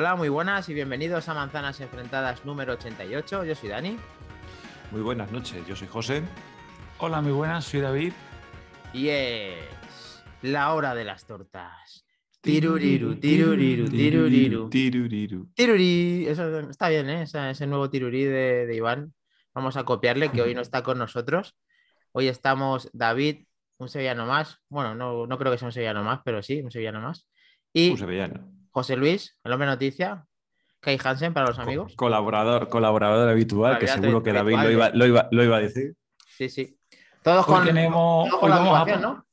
Hola, muy buenas y bienvenidos a Manzanas Enfrentadas número 88. Yo soy Dani. Muy buenas noches, yo soy José. Hola, muy buenas, soy David. Y es la hora de las tortas. Tiruriru, tiruriru, tiruriru. Tiruriru. Tirurí. Eso está bien, ¿eh? Ese, ese nuevo tirurí de, de Iván. Vamos a copiarle, que hoy no está con nosotros. Hoy estamos David, un sevillano más. Bueno, no, no creo que sea un sevillano más, pero sí, un sevillano más. Y Un sevillano. José Luis, el hombre noticia. Kai Hansen para los amigos. Co- Colaborador, colaborador habitual, que seguro que David lo iba, lo iba- lo iba a decir. Sí, sí. Todos Hoy con, tenemos- todos hoy con la vamos a ¿no?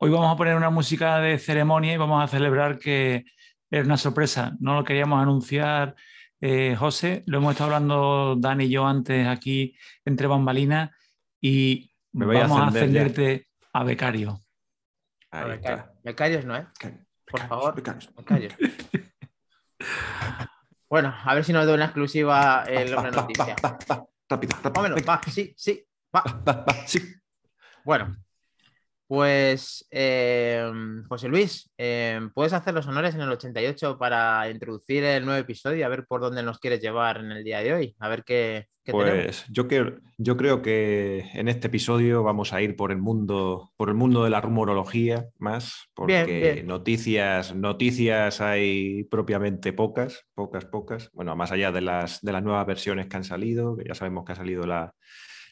Hoy vamos a poner una música de ceremonia y vamos a celebrar que es una sorpresa. No lo queríamos anunciar, eh, José. Lo hemos estado hablando Dani y yo antes aquí entre bambalinas y Me voy a vamos a, ascender ya. ascenderte a becario. A becario. está. Becarios no, ¿eh? Por becarios, favor. Becarios. Bueno, a ver si nos da una exclusiva el va, noticia. Rápido, rápido. Va, sí, sí, va. va, va, sí. Bueno, pues eh, José Luis, eh, ¿puedes hacer los honores en el 88 para introducir el nuevo episodio? A ver por dónde nos quieres llevar en el día de hoy. A ver qué, qué tenemos. Pues yo creo, yo creo que en este episodio vamos a ir por el mundo, por el mundo de la rumorología más, porque Bien, bien. noticias, noticias hay propiamente pocas, pocas, pocas. Bueno, más allá de las, de las nuevas versiones que han salido, que ya sabemos que ha salido la,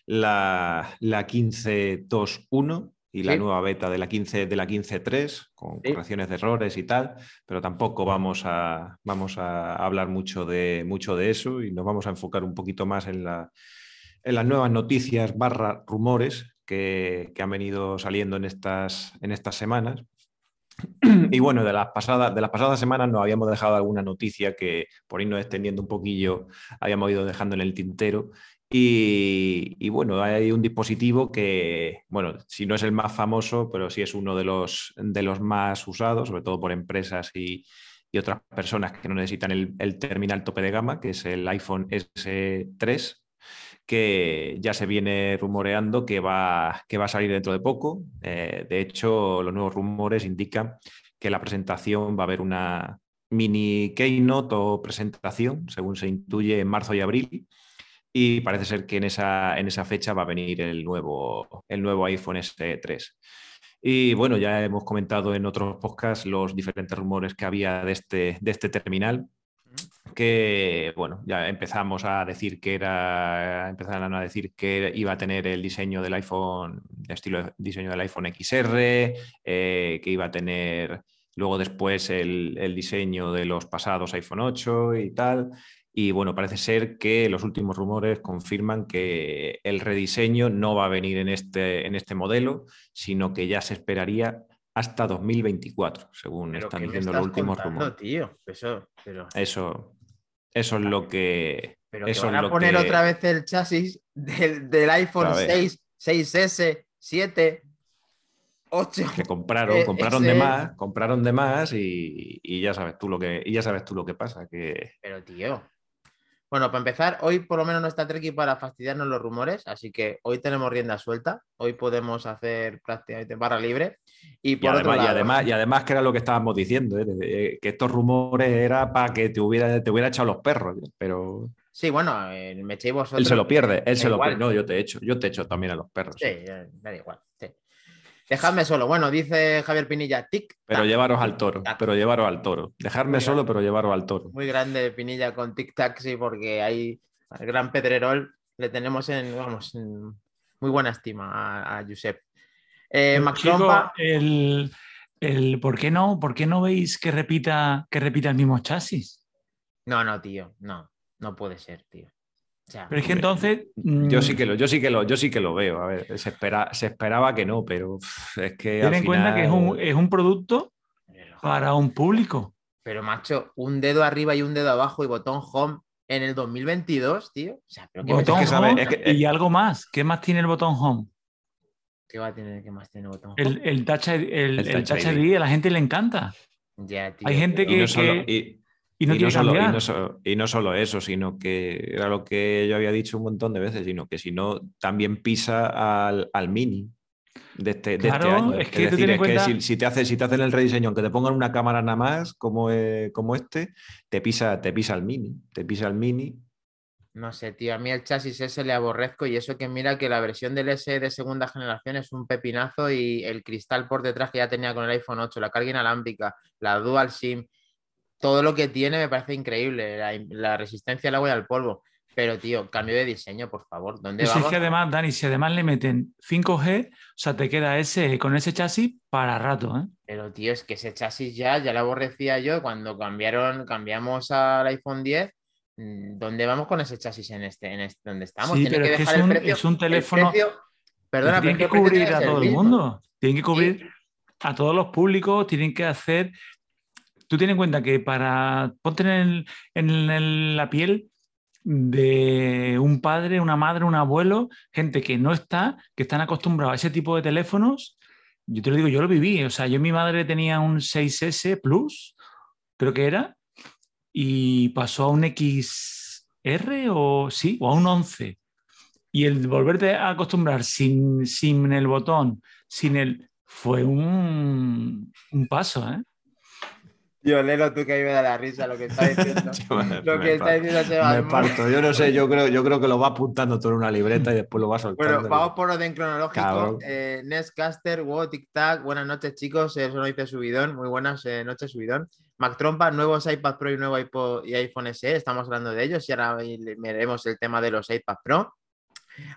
la, la 15.2.1 y la Sí. nueva beta de la 15 de la 15.3 con Sí. correcciones de errores y tal, pero tampoco vamos a, vamos a hablar mucho de, mucho de eso y nos vamos a enfocar un poquito más en, la, en las nuevas noticias barra rumores que, que han venido saliendo en estas, en estas semanas. Y bueno, de las, pasadas, de las pasadas semanas nos habíamos dejado alguna noticia que por irnos extendiendo un poquillo habíamos ido dejando en el tintero. Y, bueno, hay un dispositivo que, bueno, si no es el más famoso, pero sí es uno de los, de los más usados, sobre todo por empresas y, otras personas que no necesitan el, el terminal tope de gama, que es el iPhone S3, que ya se viene rumoreando que va, que va a salir dentro de poco. Eh, de hecho, los nuevos rumores indican que la presentación va a haber una mini keynote o presentación, según se intuye, en marzo y abril. Y parece ser que en esa, en esa fecha va a venir el nuevo, el nuevo iPhone S3. Y bueno, ya hemos comentado en otros podcasts los diferentes rumores que había de este, de este terminal que bueno, ya empezamos a decir que era, empezaron a decir que iba a tener el diseño del iPhone, el estilo de diseño del iPhone XR, eh, que iba a tener luego después el, el diseño de los pasados iPhone 8 y tal. Y bueno, parece ser que los últimos rumores confirman que el rediseño no va a venir en este, en este modelo, sino que ya se esperaría hasta 2024, según Pero están ¿qué me diciendo los últimos contando, rumores. tío? Eso, pero, Eso, eso es lo que. pero que eso van es a lo poner que- otra vez el chasis del, del iPhone A ver. 6, 6S, 7, 8. que compraron, Eh, compraron de más, compraron de más y, y ya sabes tú lo que, y ya sabes tú lo que pasa, que Pero tío. Bueno, para empezar, hoy por lo menos no está Treki para fastidiarnos los rumores, así que hoy tenemos rienda suelta, hoy podemos hacer prácticamente barra libre. Y y por otro además, y lado, además, y además que era lo que estábamos diciendo, ¿eh? De- que estos rumores era para que te hubiera, te hubiera echado los perros, pero sí, bueno, eh, me echéis vosotros. él se lo pierde, él se lo pierde. No, yo te echo, yo te echo también a los perros. Sí, eh, da igual. sí. Dejadme solo. Bueno, dice Javier Pinilla, tic. Pero llevaros al toro, Tac. pero llevaros al toro. Dejarme Muy solo, pero llevaros al toro. Muy grande Pinilla con tic tac, sí, porque hay al gran Pedrerol, le tenemos en, vamos, en muy buena estima a, a Josep. Eh, Max Trompa, el, el- ¿por, qué no, ¿por qué no veis que repita, que repita el mismo chasis? no, no, tío, no, no puede ser, tío. O sea, Pero es que entonces. Yo mm, sí que lo, yo sí que lo, yo sí que lo veo. A ver, se, espera, se esperaba que no, pero es que Ten al en cuenta que es un, es un producto para un público. pero, macho, un dedo arriba y un dedo abajo y botón home en el 2022, tío. O sea, pero ¿qué, Botón que home es que- y algo más. ¿Qué más tiene el botón home? ¿qué va a tener que más tiene botón home? El, el Touch ID, el, El el Touch Touch ID. ID a la gente le encanta. Ya, tío, Hay gente Y que- no, solo, que- y- Y no y solo- y cambiar. no so- y no solo eso, sino que era lo que yo había dicho un montón de veces, sino que si no, también pisa al, al mini. de este, de este Claro, año. es que tú decir, es que cuenta- si, si te hace, si te hacen el rediseño, aunque te pongan una cámara nada más, como, eh, como este, te pisa, te pisa el mini. Te pisa el mini. No sé, tío, a mí el chasis ese le aborrezco y eso que mira que la versión del S de segunda generación es un pepinazo y el cristal por detrás que ya tenía con el iPhone 8, la carga inalámbrica, la dual SIM, todo lo que tiene me parece increíble, la, la resistencia al agua y al polvo. Pero, tío, cambio de diseño, por favor. ¿Dónde Eso es vamos? que además, Dani, si además le meten 5G, o sea, te queda ese con ese chasis para rato, ¿eh? Pero, tío, es que ese chasis ya, ya lo aborrecía yo cuando cambiaron, cambiamos al iPhone 10. mm, ¿Dónde vamos con ese chasis en este, en este donde estamos? Sí, Tiene pero que es que es el un- precio- es un el teléfono- precio- Perdona, tienen que es cubrir a todo el mundo. Tienen que cubrir a todos los públicos, tienen que hacer. Tú ten en cuenta que para ponte en, la piel de un padre, una madre, un abuelo, gente que no está, que están acostumbrados a ese tipo de teléfonos. Yo te lo digo, yo lo viví. O sea, yo mi madre tenía un 6S Plus, creo que era, y pasó a un XR o sí, o a un 11. Y el volverte a acostumbrar sin, sin el botón, sin el. fue un, un paso, ¿eh? Tío, léelo tú que a mí me da la risa lo que está diciendo. lo Me que está parto. diciendo Sebas Me parto. Yo no sé, yo creo, yo creo que lo va apuntando todo en una libreta y después lo va soltando. Bueno, vamos por orden cronológico. Eh, Nestcaster, WoW, Tic Tac, buenas noches chicos, eso no dice Subidón, muy buenas eh, noches Subidón. Mac Trompa, nuevos iPad Pro y nuevo iPod y iPhone SE, estamos hablando de ellos y ahora veremos el tema de los iPad Pro.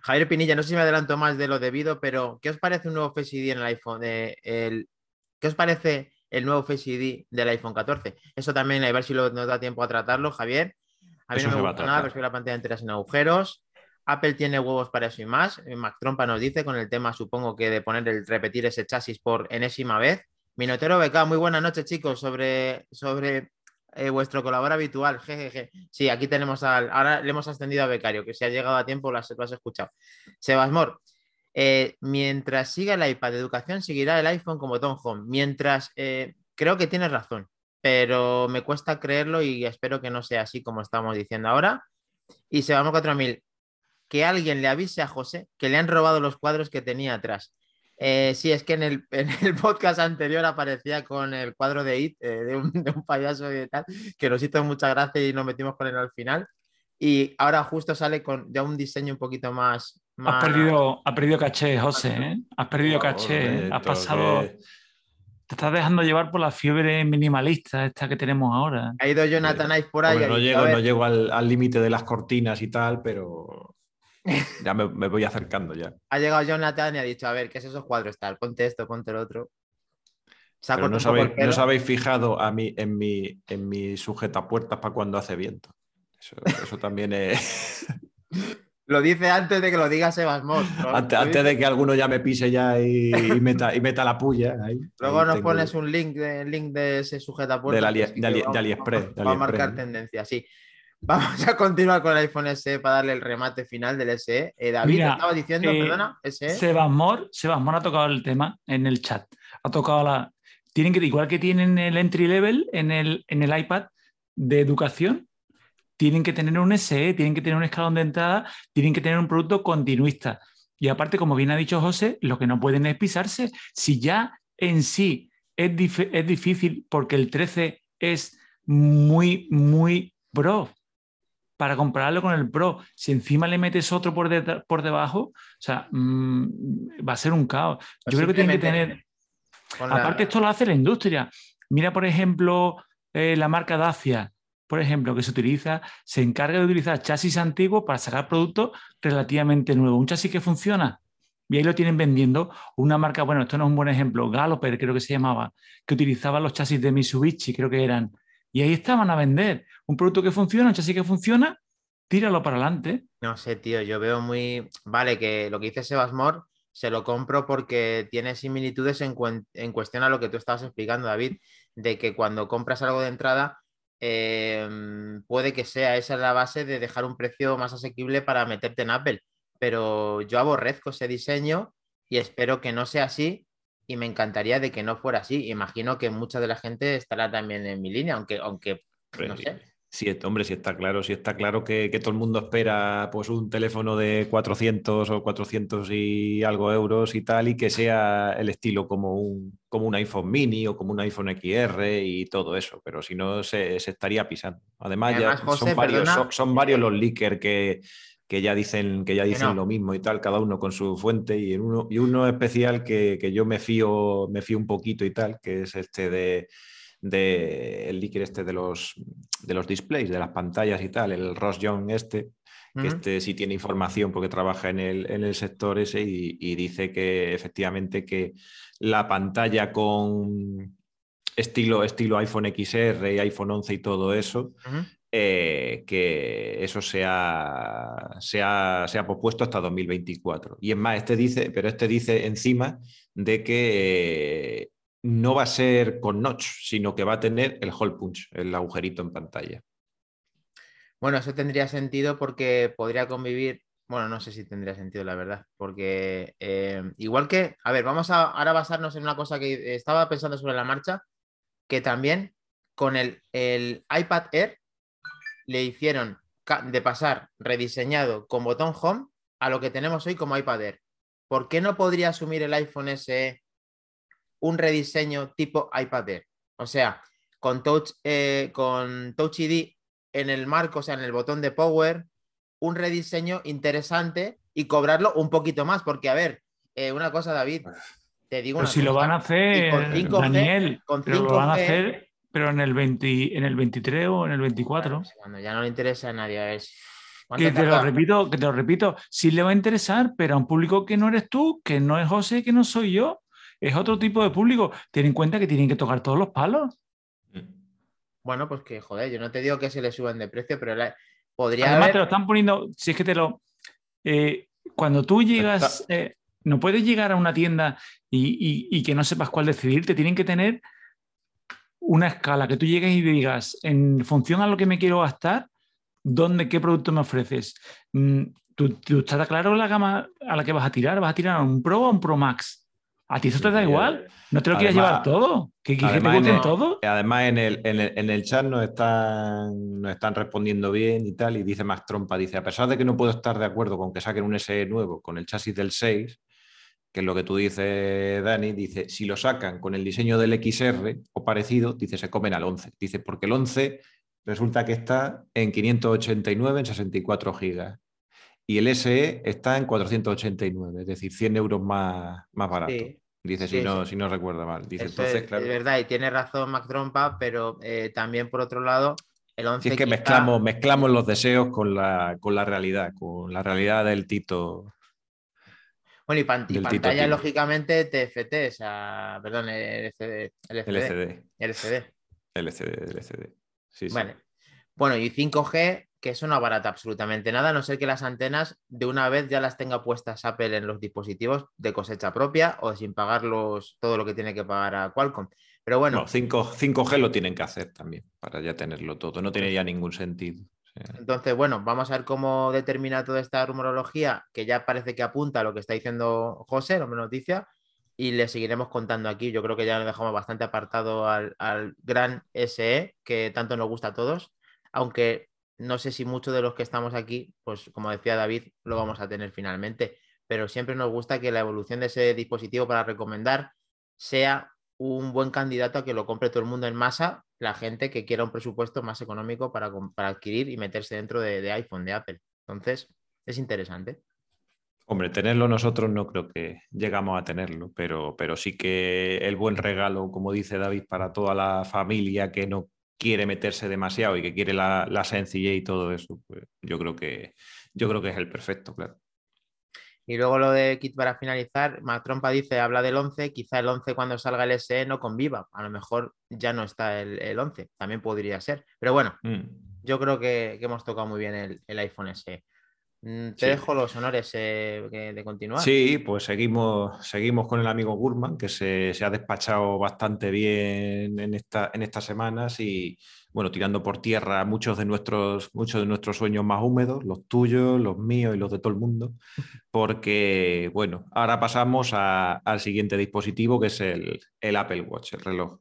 Javier Pinilla, no sé si me adelanto más de lo debido, pero ¿qué os parece un nuevo Face ID en el iPhone? eh, el, ¿Qué os parece el nuevo Face ID del iPhone 14? Eso también, a ver si lo- nos da tiempo a tratarlo, Javier. A mí Eso no me gusta nada, prefiero la pantalla entera sin agujeros. Apple tiene huevos para eso y más. Eh, Mac Trompa nos dice con el tema, supongo que de poner el repetir ese chasis por enésima vez. Minotero BK, muy buenas noches, chicos, sobre, sobre eh, vuestro colaborador habitual. Jejeje. Sí, aquí tenemos al. Ahora le hemos ascendido a Becario, que si ha llegado a tiempo lo has, lo has escuchado. Sebasmor, eh, mientras siga el iPad de educación, seguirá el iPhone como Tom Home. Mientras, eh, creo que tienes razón, pero me cuesta creerlo y espero que no sea así como estamos diciendo ahora. Y Sebasmor 4000, que alguien le avise a José que le han robado los cuadros que tenía atrás. Eh, sí, es que en el, en el podcast anterior aparecía con el cuadro de It, eh, de, un, de un payaso y tal, que nos hizo mucha gracia y nos metimos con él al final. Y ahora justo sale con ya un diseño un poquito más. Has perdido, has perdido caché, José, ¿eh? Has perdido caché, ¿eh? Has pasado. que- Te estás dejando llevar por la fiebre minimalista esta que tenemos ahora. Ha ido Jonathan Ive por ahí. Hombre, no llego, "A ver, no llego al al límite de las cortinas y tal, pero ya me, me voy acercando ya. Ha llegado Jonathan y ha dicho, a ver, ¿qué es esos cuadros tal? Ponte esto, ponte el otro. Pero no os habéis, el no os pelo. habéis fijado a mí, en, mi, en mi sujetapuertas para cuando hace viento. Eso, eso también es. Lo dice antes de que lo diga Sebasmos. antes, antes de que alguno ya me pise ya y, y meta, y meta la puya. ahí. Luego Ahí nos tengo- pones un link de, link de ese sujeta Ali- de Ali- de AliExpress, de Va a marcar ¿no? tendencia, sí. Vamos a continuar con el iPhone SE para darle el remate final del SE. Eh, David, Mira, estaba diciendo, eh, perdona, SE. Sebasmor, Sebasmor ha tocado el tema en el chat. Ha tocado la. Tienen que, igual que tienen el entry level en el, en el iPad de educación, tienen que tener un SE, tienen que tener un escalón de entrada, tienen que tener un producto continuista. Y aparte, como bien ha dicho José, lo que no pueden es pisarse. Si ya en sí es, dif- es difícil porque el 13 es muy, muy pro para compararlo con el Pro, si encima le metes otro por, detrás- por debajo, o sea, mm, va a ser un caos. Yo creo que tienen que tener, la- aparte esto lo hace la industria. Mira, por ejemplo, eh, la marca Dacia, por ejemplo, que se utiliza, se encarga de utilizar chasis antiguos para sacar productos relativamente nuevos. Un chasis que funciona. Y ahí lo tienen vendiendo una marca, bueno, esto no es un buen ejemplo, Galloper creo que se llamaba, que utilizaba los chasis de Mitsubishi, creo que eran. Y ahí estaban a vender un producto que funciona, un chasis que funciona, tíralo para adelante. No sé, tío, yo veo muy. Vale, que lo que dice Sebasmor se lo compro porque tiene similitudes en, en cuestión a lo que tú estabas explicando, David, de que cuando compras algo de entrada, eh, puede que sea esa la base de dejar un precio más asequible para meterte en Apple. Pero yo aborrezco ese diseño y espero que no sea así. Y me encantaría de que no fuera así. Imagino que mucha de la gente estará también en mi línea, aunque, aunque no sé. Sí, hombre, sí está claro, sí está claro que, todo el mundo espera pues un teléfono de 400 o 400 y algo euros y tal, y que sea el estilo como un, como un iPhone mini o como un iPhone XR y todo eso, pero si no se, estaría pisando. Además, ya son, varios, son, varios los leakers que, que ya dicen, que ya dicen lo mismo y tal, cada uno con su fuente, y, uno, y uno especial que, que yo me fío, me fío un poquito y tal, que es este de de el líquido este de los, de los displays, de las pantallas y tal, el Ross Young este, que este sí tiene información porque trabaja en el, en el sector ese y, dice que efectivamente que la pantalla con estilo, estilo iPhone XR y iPhone 11 y todo eso, eh, que eso se ha, se, ha, se ha, pospuesto hasta 2024. Y es más, este dice, pero este dice encima de que no va a ser con notch, sino que va a tener el hole punch, el agujerito en pantalla. Bueno, eso tendría sentido porque podría convivir, bueno, no sé si tendría sentido la verdad, porque eh, igual que, a ver, vamos a ahora basarnos en una cosa que estaba pensando sobre la marcha, que también con el, el iPad Air le hicieron de pasar rediseñado con botón home a lo que tenemos hoy como iPad Air. ¿Por qué no podría asumir el iPhone SE un rediseño tipo iPad Air. O sea, con Touch, eh, con Touch ID en el marco, o sea, en el botón de Power, un rediseño interesante y cobrarlo un poquito más. Porque, a ver, eh, una cosa, David, te digo. si lo van a hacer, Daniel, pero lo van a hacer, pero en el, 20, en el 23 o en el 24. cuando ya no le interesa a nadie, es. Que te lo repito, que te lo repito, sí le va a interesar, pero a un público que no eres tú, que no es José, que no soy yo es otro tipo de público. Ten en cuenta que tienen que tocar todos los palos. Bueno, pues que, joder, yo no te digo que se le suban de precio, pero podría Además, te lo están poniendo, si es que te lo... Eh, cuando tú llegas, eh, no puedes llegar a una tienda y, que no sepas cuál decidir, te tienen que tener una escala, que tú llegues y digas, en función a lo que me quiero gastar, ¿dónde, qué producto me ofreces? Mm, ¿Tú, tú estás claro la gama a la que vas a tirar? ¿Vas a tirar a un Pro o a un Pro Max? ¿A ti eso te da igual? ¿No te lo quieres llevar todo? ¿Que, que te todo? Además, en el, en el, chat nos están, nos están respondiendo bien y tal, y dice Max Trompa, dice, a pesar de que no puedo estar de acuerdo con que saquen un SE nuevo con el chasis del 6, que es lo que tú dices, Dani, dice, si lo sacan con el diseño del XR o parecido, dice, se comen al 11. Dice, porque el 11 resulta que está en 589 en 64 gigas y el SE está en 489, es decir, 100 euros más, más barato. Dice, si, no, si no recuerdo mal. Dice, entonces, es, verdad, y tiene razón Mac Trompa, pero eh, también por otro lado, el 11. es que mezclamos, mezclamos los deseos con la, con la realidad, con la realidad del Tito. Bueno, y, pantalla, lógicamente, TFT, o sea, perdón, LCD. LCD. LCD. LCD, LCD. Sí, vale. Bueno, y 5G, que eso no abarata absolutamente nada, a no ser que las antenas de una vez ya las tenga puestas Apple en los dispositivos de cosecha propia o sin pagarlos todo lo que tiene que pagar a Qualcomm. Pero bueno. 5, g lo tienen que hacer también para ya tenerlo todo. No tiene ya ningún sentido. Entonces, bueno, vamos a ver cómo determina toda esta rumorología, que ya parece que apunta a lo que está diciendo José, no me noticia, y le seguiremos contando aquí. Yo creo que ya nos dejamos bastante apartado al, al gran SE, que tanto nos gusta a todos, aunque no sé si muchos de los que estamos aquí, pues como decía David, lo vamos a tener finalmente, pero siempre nos gusta que la evolución de ese dispositivo para recomendar sea un buen candidato a que lo compre todo el mundo en masa, la gente que quiera un presupuesto más económico para, adquirir y meterse dentro de, iPhone, de Apple. Entonces, es interesante. Hombre, tenerlo nosotros no creo que llegamos a tenerlo, pero, pero sí que el buen regalo, como dice David, para toda la familia que no quiere meterse demasiado y que quiere la, la sencillez y todo eso, pues yo creo que yo creo que es el perfecto, claro. Y luego lo de Kit para finalizar, Trompa dice, habla del 11, quizá el 11 cuando salga el SE no conviva, a lo mejor ya no está el, el 11, también podría ser. Pero bueno, mm. yo creo que, hemos tocado muy bien el, el iPhone SE. Mm, te dejo los honores eh, de continuar. Sí, pues seguimos, seguimos con el amigo Gurman, que se, ha despachado bastante bien en, esta, en estas semanas y, bueno, tirando por tierra muchos de, nuestros, muchos de nuestros sueños más húmedos, los tuyos, los míos y los de todo el mundo, porque, bueno, ahora pasamos al siguiente dispositivo, que es el, el Apple Watch, el reloj.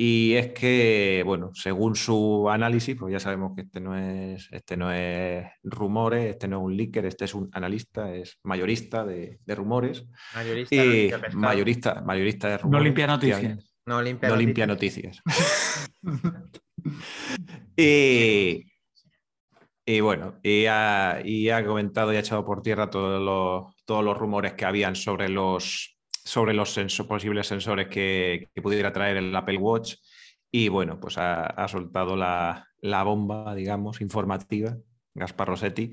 Y es que, bueno, según su análisis, pues ya sabemos que este no es, este no es rumores, este no es un leaker, este es un analista, es mayorista de, rumores. Mayorista, y mayorista, mayorista de rumores. No limpia noticias. No limpia no noticias. limpia noticias. y, y, bueno, y ha, y ha, comentado y ha echado por tierra todos los, todos los rumores que habían sobre los sobre los posibles sensores que, pudiera traer el Apple Watch. Y bueno, pues ha, soltado la, bomba, digamos, informativa, Gaspar Rossetti,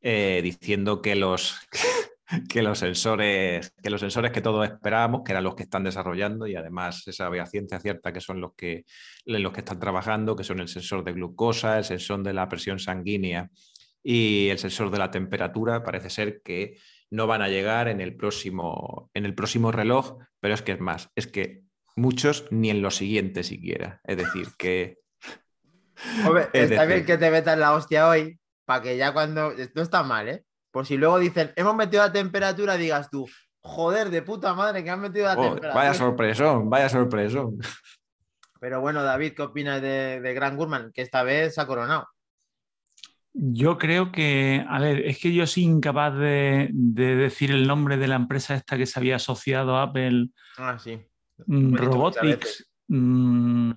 eh, diciendo que los, que, los sensores, que los sensores que todos esperábamos, que eran los que están desarrollando, y además esa sabe ciencia cierta que son los que, los que están trabajando, que son el sensor de glucosa, el sensor de la presión sanguínea y el sensor de la temperatura, parece ser que no van a llegar en el próximo, en el próximo reloj, pero es que es más, es que muchos ni en lo siguiente siquiera. Es decir, que... Hombre, está bien que te metas la hostia hoy, para que ya cuando... No está mal, ¿eh? Por si luego dicen, hemos metido la temperatura, digas tú, joder, de puta madre, que han metido la temperatura. Vaya sorpresón, vaya sorpresón. Pero bueno, David, ¿qué opinas de, de Grant Gurman? Que esta vez se ha coronado. Yo creo que, a ver, es que yo soy incapaz de, decir el nombre de la empresa esta que se había asociado a Apple. Ah, sí. Mm, Robotics. Mm,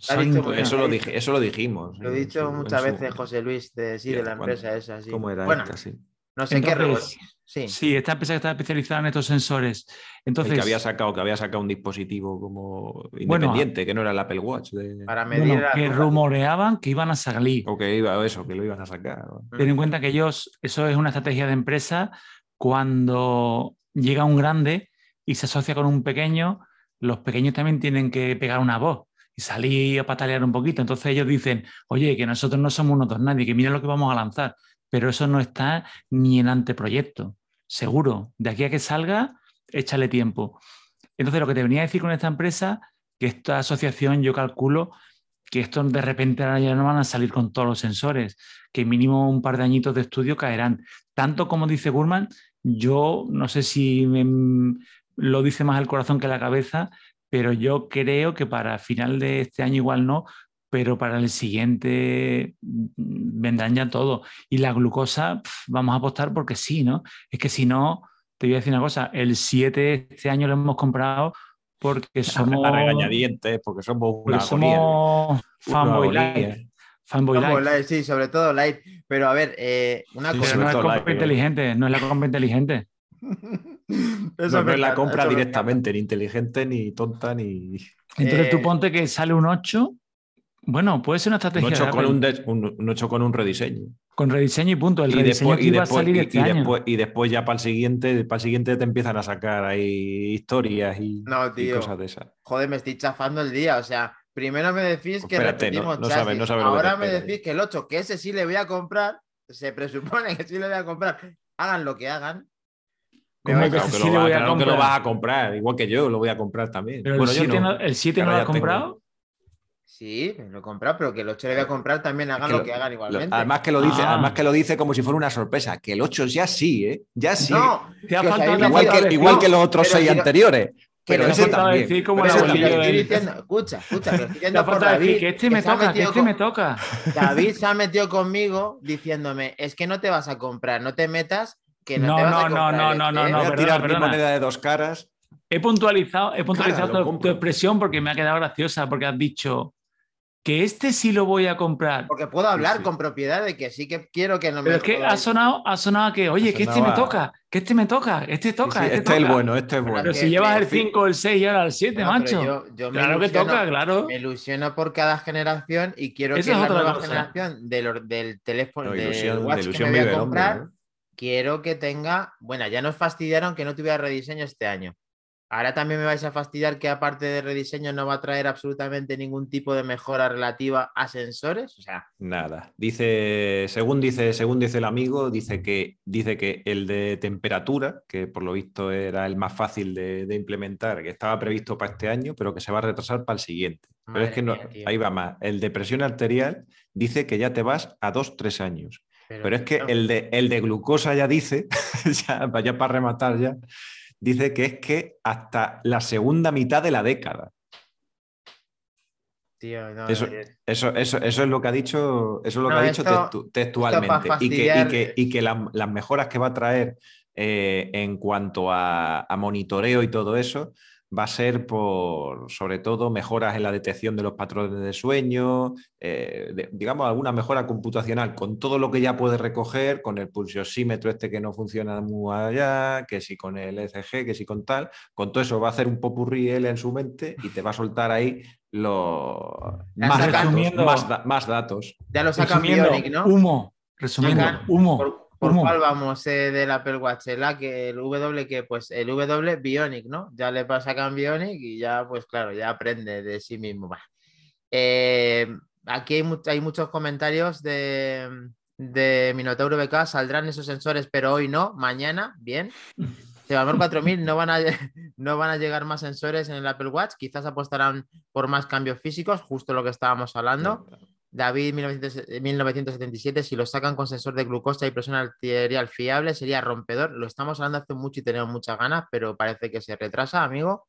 eso, lo dije, eso lo dijimos. Lo he dicho muchas veces, José Luis, de, sí, de la empresa esa. Sí. ¿Cómo era esta, sí. No sé qué Robotics. Sí. esta empresa que está especializada en estos sensores. Entonces, que había sacado, que había sacado un dispositivo como independiente, que no era el Apple Watch. Para medir que rumoreaban que iban a salir. O que iba eso, que lo iban a sacar. Ten en cuenta que ellos, eso es una estrategia de empresa cuando llega un grande y se asocia con un pequeño, los pequeños también tienen que pegar una voz y salir a patalear un poquito. Entonces ellos dicen, oye, que nosotros no somos unos nadie, que mira lo que vamos a lanzar. Pero eso no está ni en anteproyecto seguro. De aquí a que salga, échale tiempo. Entonces, lo que te venía a decir con esta empresa, que esta asociación, yo calculo que esto de repente ya no van a salir con todos los sensores, que mínimo un par de añitos de estudio caerán. Tanto como dice Gurman, yo no sé si lo dice más el corazón que la cabeza, pero yo creo que para final de este año igual no, pero para el siguiente mm, vendrán ya todo. Y la glucosa, vamos a apostar porque sí, ¿no? Es que si no, te voy a decir una cosa, el 7 este año lo hemos comprado porque somos... A regañadientes, porque somos una somos fanboy light. Fanboy light. Sí, sobre todo light. Pero a ver, eh, una cosa... no es compra inteligente, no es la compra inteligente. Eso no, es la compra directamente, ni inteligente, ni tonta, ni... Entonces tú eh, ponte que sale un 8 bueno, puede ser una estrategia. Un 8 con un, con un rediseño. Con rediseño y punto. El y rediseño después, iba a salir este y, año. Después, y después ya para el siguiente, para el siguiente te empiezan a sacar ahí historias y, cosas de esas. Joder, me estoy chafando el día. O sea, primero me decís que Espérate, no, no sabes, no sabes Ahora me decís que el 8, que ese sí le voy a comprar, se presupone que sí le voy a comprar. Hagan lo que hagan. ¿Cómo que, que, sí lo, que lo vas a comprar, igual que yo lo voy a comprar también. Pero bueno, el 7 no, el 7 no lo has comprado. Sí, lo he comprado, pero que el 8 le voy a comprar también hagan lo, que hagan igualmente. además que lo dice, además ah. que lo dice como si fuera una sorpresa, que el 8 ya sí, ¿eh? Ya sí. No, igual, que, igual que, los otros 6 anteriores. Pero, ese también. Decir como pero estoy diciendo, escucha, escucha, lo estoy diciendo por David, que este me toca, que este me toca. David se ha metido conmigo diciéndome, es que no te vas a comprar, no te metas, que no, no te vas no, a comprar. No, no, no, no, Voy a tirar mi moneda de dos caras. He puntualizado, he puntualizado tu expresión porque me ha quedado graciosa, porque has dicho que este sí lo voy a comprar. Porque puedo hablar con propiedad de que sí que quiero que no me. Pero es que ha sonado, ha sonado que, oye, que este me toca, que este me toca, este toca. este, este es el bueno, este es bueno. Pero si llevas el 5, el 6 y ahora el 7, macho. claro que toca, claro. Me ilusiono por cada generación y quiero que la nueva generación del, teléfono, del Watch que me voy a comprar, quiero que tenga. Bueno, ya nos fastidiaron que no tuviera rediseño este año. Ahora también me vais a fastidiar que aparte de rediseño no va a traer absolutamente ningún tipo de mejora relativa a sensores. O sea. Nada. Dice, según dice, según dice el amigo, dice que, dice que el de temperatura, que por lo visto era el más fácil de, implementar, que estaba previsto para este año, pero que se va a retrasar para el siguiente. pero es que no, ahí va más. El de presión arterial dice que ya te vas a dos, tres años. Pero, es que el, de, el de glucosa ya dice, ya, ya para rematar ya dice que es que hasta la segunda mitad de la década. tío. no, Eso, eh, eso, eso, eso es lo que ha dicho, eso es lo que ha dicho textu- textualmente. y que, y que, y que la- las mejoras que va a traer eh, en cuanto a, a monitoreo y todo eso va a ser por, sobre todo, mejoras en la detección de los patrones de sueño, eh, de- digamos, alguna mejora computacional con todo lo que ya puede recoger, con el pulsiosímetro este que no funciona muy allá, que si con el ECG, que si con tal, con todo eso va a hacer un popurrí él en su mente y te va a soltar ahí los Ya más, más, da- más datos. Ya lo Resumiendo, Bionic, ¿no? humo. Resumiendo, humo. ¿Por, por cuál vamos eh, del Apple Watch? El A, que el W, que pues el W Bionic, ¿no? Ya le sacan Bionic y ya, pues claro, ya aprende de sí mismo. Eh, aquí hay, mu- hay muchos comentarios de, de Minotauro BK. Saldrán esos sensores, pero hoy no, mañana, bien. Sebamor 4000 no van, a, no van a llegar más sensores en el Apple Watch, quizás apostarán por más cambios físicos, justo lo que estábamos hablando. David 1900 1977, si lo sacan con sensor de glucosa y presión arterial fiable, sería rompedor. Lo estamos hablando hace mucho y tenemos muchas ganas, pero parece que se retrasa, amigo.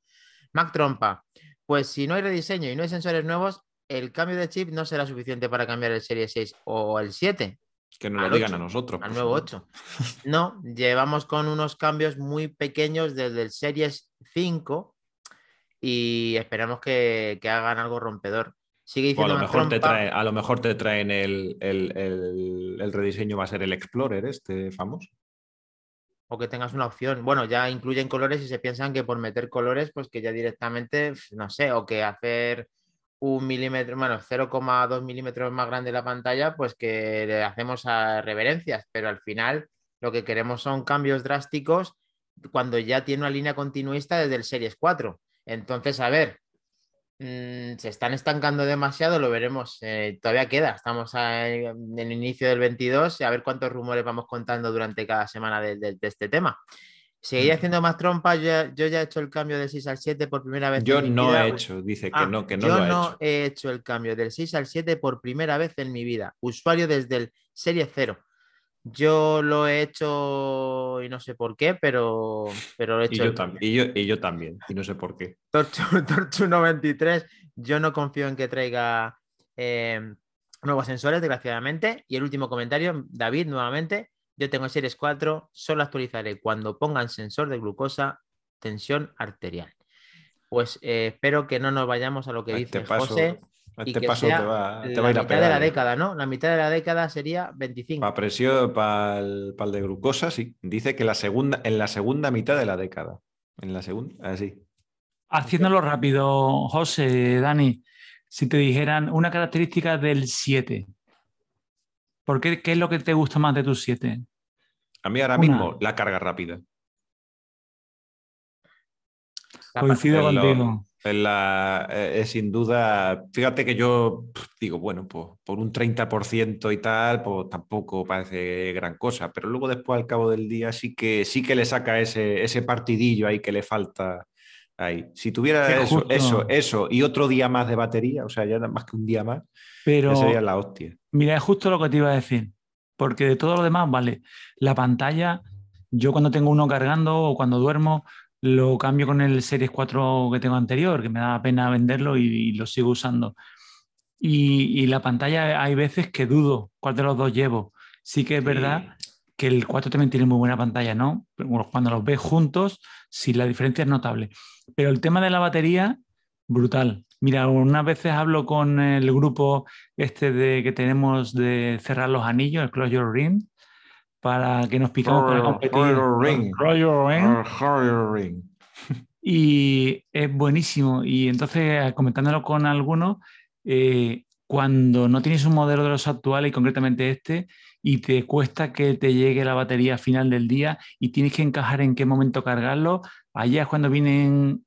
Mac Trompa, pues si no hay rediseño y no hay sensores nuevos, el cambio de chip no será suficiente para cambiar el Serie 6 o el 7 Que nos Al lo digan 8, a nosotros. al nuevo favor. 8. No, llevamos con unos cambios muy pequeños desde el Series 5 y esperamos que, que hagan algo rompedor. Sigue O a lo, mejor te Trompa- trae- a lo mejor te traen el, el- el- el rediseño, va a ser el Explorer, este famoso. o que tengas una opción. Bueno, ya incluyen colores y se piensan que por meter colores, pues que ya directamente, no sé, o que hacer un milímetro, bueno, 0,2 milímetros más grande la pantalla, pues que le hacemos a reverencias, pero al final lo que queremos son cambios drásticos cuando ya tiene una línea continuista desde el Series 4. Entonces, a ver, mm, se están estancando demasiado, lo veremos. eh, todavía queda, estamos a- en el inicio del 22, a ver cuántos rumores vamos contando durante cada semana de, de- de este tema. Seguir Mm. haciendo más trompas, yo, ya- yo ya he hecho el cambio del 6 al 7 por primera vez. Yo en mi no vida. he hecho, dice que Ah, no, que no yo lo ha no hecho. he hecho el cambio del 6 al 7 por primera vez en mi vida. Usuario desde el Serie 0. Yo lo he hecho y no sé por qué, pero, pero lo he Y hecho. yo, y, yo, y yo también, y no sé por qué. Torchu, Torchu 93, yo no confío en que traiga eh, nuevos sensores, desgraciadamente. Y el último comentario, David, nuevamente, yo tengo Series 4, solo actualizaré cuando pongan sensor de glucosa, tensión arterial. Pues eh, espero que no nos vayamos a lo que dice José. Y este que paso sea te va, te la va a ir a mitad de la pegar. década, ¿no? La mitad de la década sería 25. Para presión, para el, de glucosa, sí. Dice que la segunda, en la segunda mitad de la década. En la segunda, así. Haciéndolo rápido, José, Dani, si te dijeran una característica del 7, ¿por qué, qué es lo que te gusta más de tus 7? A mí ahora Una. mismo la carga rápida. Coincido lo- contigo. La, eh, es sin duda, fíjate que yo digo, bueno, pues por un 30% y tal, pues tampoco parece gran cosa, pero luego después al cabo del día sí que, sí que le saca ese, ese partidillo ahí que le falta ahí. Si tuviera Qué eso, justo. eso, eso y otro día más de batería, o sea, ya más que un día más, Pero sería la hostia. Mira, es justo lo que te iba a decir, porque de todo lo demás, vale, la pantalla, yo cuando tengo uno cargando o cuando duermo, lo cambio con el Series 4 que tengo anterior, que me da pena venderlo y, y lo sigo usando. Y, y la pantalla hay veces que dudo cuál de los dos llevo. Sí que es verdad que el 4 también tiene muy buena pantalla, ¿no? Pero cuando los ves juntos, sí, la diferencia es notable. Pero el tema de la batería, brutal. Mira, unas veces hablo con el grupo este de que tenemos de cerrar los anillos, el Close Your Ring, para que nos picamos para Close competir. ring. Your ring. Harry Ring. Y es buenísimo. Y entonces, comentándolo con algunos, eh, cuando no tienes un modelo de los actuales, y concretamente este, y te cuesta que te llegue la batería final del día y tienes que encajar en qué momento cargarlo, allá es cuando vienen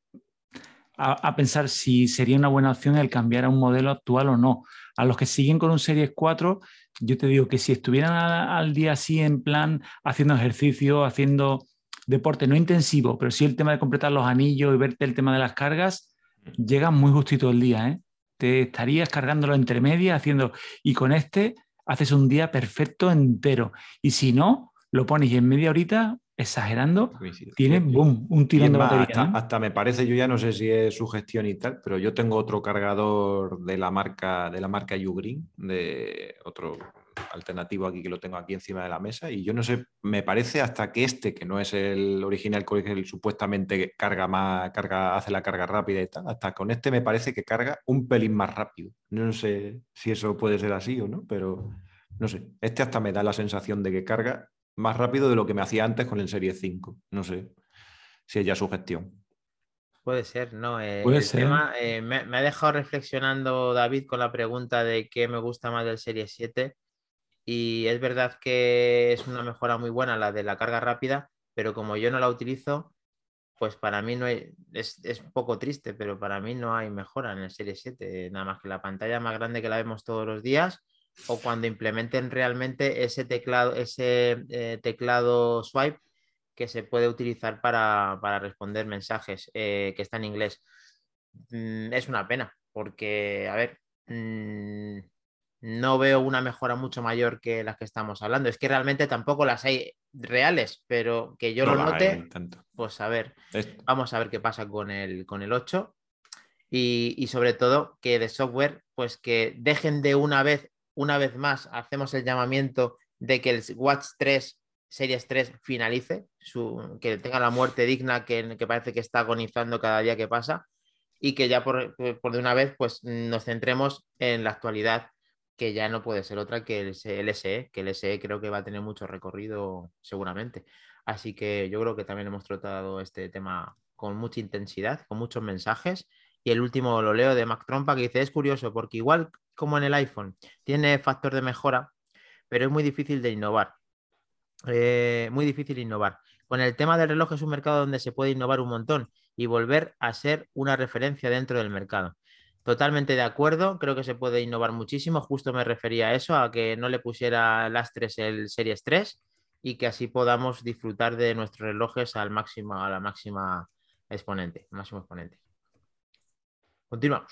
a, a pensar si sería una buena opción el cambiar a un modelo actual o no. A los que siguen con un Series 4, yo te digo que si estuvieran al día así en plan haciendo ejercicio, haciendo deporte no intensivo, pero sí el tema de completar los anillos y verte el tema de las cargas, llega muy justito el día, ¿eh? Te estarías cargándolo entre medias, haciendo, y con este haces un día perfecto entero. Y si no, lo pones en media horita exagerando, tiene boom, un tirón de batería. Hasta, hasta, me parece, yo ya no sé si es su gestión y tal, pero yo tengo otro cargador de la marca de la marca Ugreen, de otro alternativo aquí que lo tengo aquí encima de la mesa y yo no sé, me parece hasta que este, que no es el original, que el supuestamente carga más, carga, hace la carga rápida y tal, hasta con este me parece que carga un pelín más rápido. No sé si eso puede ser así o no, pero no sé. Este hasta me da la sensación de que carga más rápido de lo que me hacía antes con el Serie 5. No sé si es ya su gestión. Puede ser, ¿no? Eh, eh, me, me, ha dejado reflexionando David con la pregunta de qué me gusta más del Serie 7 y es verdad que es una mejora muy buena la de la carga rápida, pero como yo no la utilizo, pues para mí no hay, es, un poco triste, pero para mí no hay mejora en el Serie 7, nada más que la pantalla más grande que la vemos todos los días o cuando implementen realmente ese teclado, ese eh, teclado swipe que se puede utilizar para, responder mensajes eh, que está en inglés. Mm, es una pena, porque, a ver, mm, no veo una mejora mucho mayor que las que estamos hablando. Es que realmente tampoco las hay reales, pero que yo lo note, pues a ver, vamos a ver qué pasa con el, con el 8 y, sobre todo que de software, pues que dejen de una vez, una vez más, hacemos el llamamiento de que el Watch 3, Series 3 finalice, que tenga la muerte digna que, parece que está agonizando cada día que pasa y que ya por, por de una vez pues nos centremos en la actualidad que ya no puede ser otra que el LSE, que el LSE creo que va a tener mucho recorrido seguramente. Así que yo creo que también hemos tratado este tema con mucha intensidad, con muchos mensajes. Y el último lo leo de Mac Trompa que dice, es curioso porque igual como en el iPhone tiene factor de mejora, pero es muy difícil de innovar. Eh, muy difícil innovar. Con el tema del reloj es un mercado donde se puede innovar un montón y volver a ser una referencia dentro del mercado. Totalmente de acuerdo, creo que se puede innovar muchísimo. Justo me refería a eso, a que no le pusiera lastres el Series 3 y que así podamos disfrutar de nuestros relojes al máximo, a la máxima exponente, máximo exponente. Continuamos.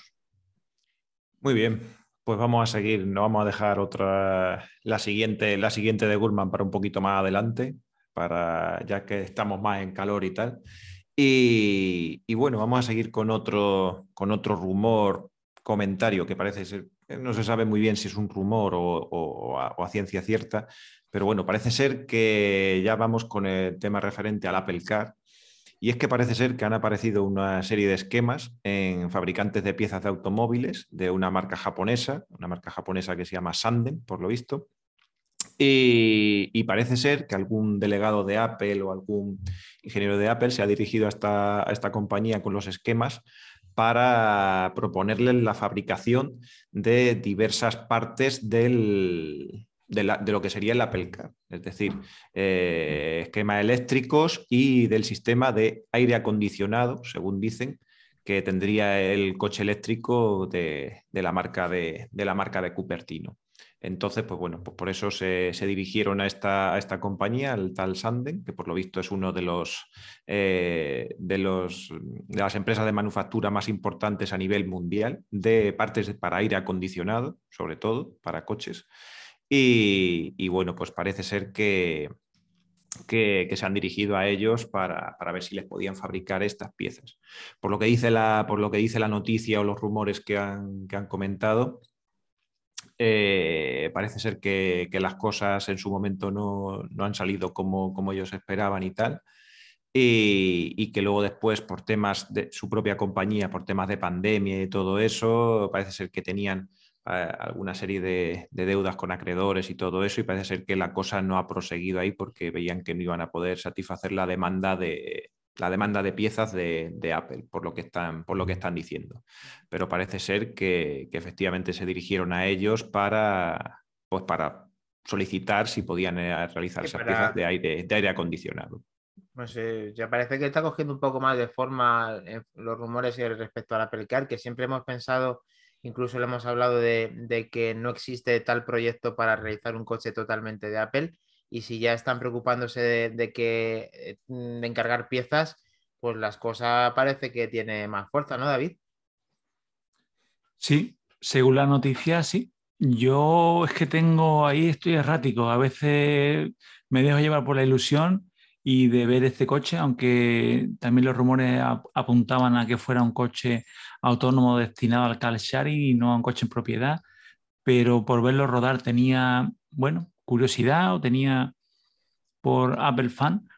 Muy bien, pues vamos a seguir, no vamos a dejar otra, la siguiente, la siguiente de Gurman para un poquito más adelante, para ya que estamos más en calor y tal. Y, bueno, vamos a seguir con otro, con otro rumor, comentario que parece ser, no se sabe muy bien si es un rumor o, a, ciencia cierta, pero bueno, parece ser que ya vamos con el tema referente al Apple Car. Y es que parece ser que han aparecido una serie de esquemas en fabricantes de piezas de automóviles de una marca japonesa, una marca japonesa que se llama Sanden, por lo visto, y, parece ser que algún delegado de Apple o algún ingeniero de Apple se ha dirigido a esta, compañía con los esquemas para proponerles la fabricación de diversas partes de, lo que sería el Apple es decir, eh, esquemas eléctricos y del sistema de aire acondicionado, según dicen, que tendría el coche eléctrico de, la, marca de, de la marca de Cupertino. Entonces, pues bueno, pues por eso se, dirigieron a esta, esta, compañía, al tal Sanden, que por lo visto es uno de los, eh, de los de las empresas de manufactura más importantes a nivel mundial, de partes para aire acondicionado, sobre todo, para coches. Y, bueno, pues parece ser que, que, se han dirigido a ellos para, ver si les podían fabricar estas piezas. Por lo que dice la, por lo que dice la noticia o los rumores que han, que han comentado, eh, parece ser que, las cosas en su momento no, han salido como, como, ellos esperaban y tal. Y, que luego después, por temas de su propia compañía, por temas de pandemia y todo eso, parece ser que tenían alguna serie de, deudas con acreedores y todo eso, y parece ser que la cosa no ha proseguido ahí porque veían que no iban a poder satisfacer la demanda de, la demanda de piezas de, Apple, por lo, que están, por lo que están diciendo. Pero parece ser que, efectivamente se dirigieron a ellos para, pues para solicitar si podían eh, realizar esas piezas de aire, de aire acondicionado. No sé, ya parece que está cogiendo un poco más de forma eh, los rumores respecto al Apple Car, que siempre hemos pensado, incluso le hemos hablado de, que no existe tal proyecto para realizar un coche totalmente de Apple y si ya están preocupándose de, que eh, de encargar piezas, pues las cosas parece que tiene más fuerza, ¿no, David? Sí, según la noticia, sí. Yo es que tengo ahí, estoy errático. A veces me dejo llevar por la ilusión y de ver este coche, aunque también los rumores apuntaban a que fuera un coche autónomo destinado al car sharing y no a un coche en propiedad, pero por verlo rodar tenía, bueno, curiosidad o tenía por Apple fan,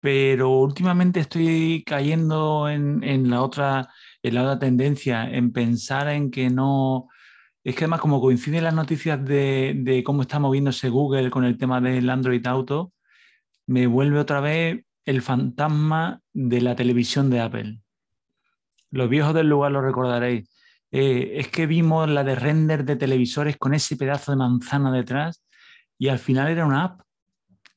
pero últimamente estoy cayendo en, la otra, en la otra tendencia, en pensar en que no... Es que además como coinciden las noticias de, de cómo está moviéndose Google con el tema del Android Auto, me vuelve otra vez el fantasma de la televisión de Apple. Los viejos del lugar lo recordaréis. Eh, es que vimos la de render de televisores con ese pedazo de manzana detrás y al final era una app,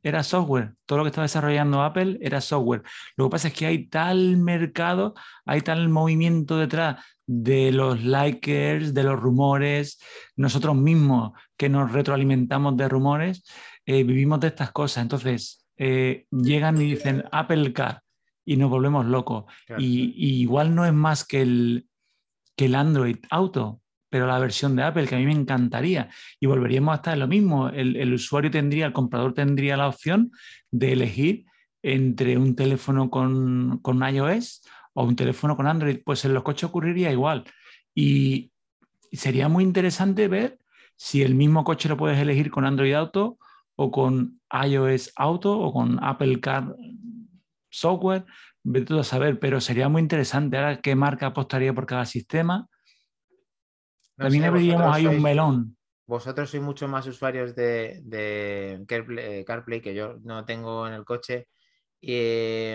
era software. Todo lo que estaba desarrollando Apple era software. Lo que pasa es que hay tal mercado, hay tal movimiento detrás de los likers, de los rumores, nosotros mismos que nos retroalimentamos de rumores, eh, vivimos de estas cosas. Entonces, eh, llegan y dicen Apple Car y nos volvemos locos. Y, igual no es más que el, que el Android Auto, pero la versión de Apple, que a mí me encantaría. Y volveríamos a estar en lo mismo. El, usuario tendría, el comprador tendría la opción de elegir entre un teléfono con, con iOS o un teléfono con Android. Pues en los coches ocurriría igual. Y sería muy interesante ver si el mismo coche lo puedes elegir con Android Auto o con iOS Auto o con Apple Car Software, vete a saber, pero sería muy interesante ahora qué marca apostaría por cada sistema. También abriríamos ahí un melón. Vosotros sois mucho más usuarios de, de CarPlay, que yo no tengo en el coche y,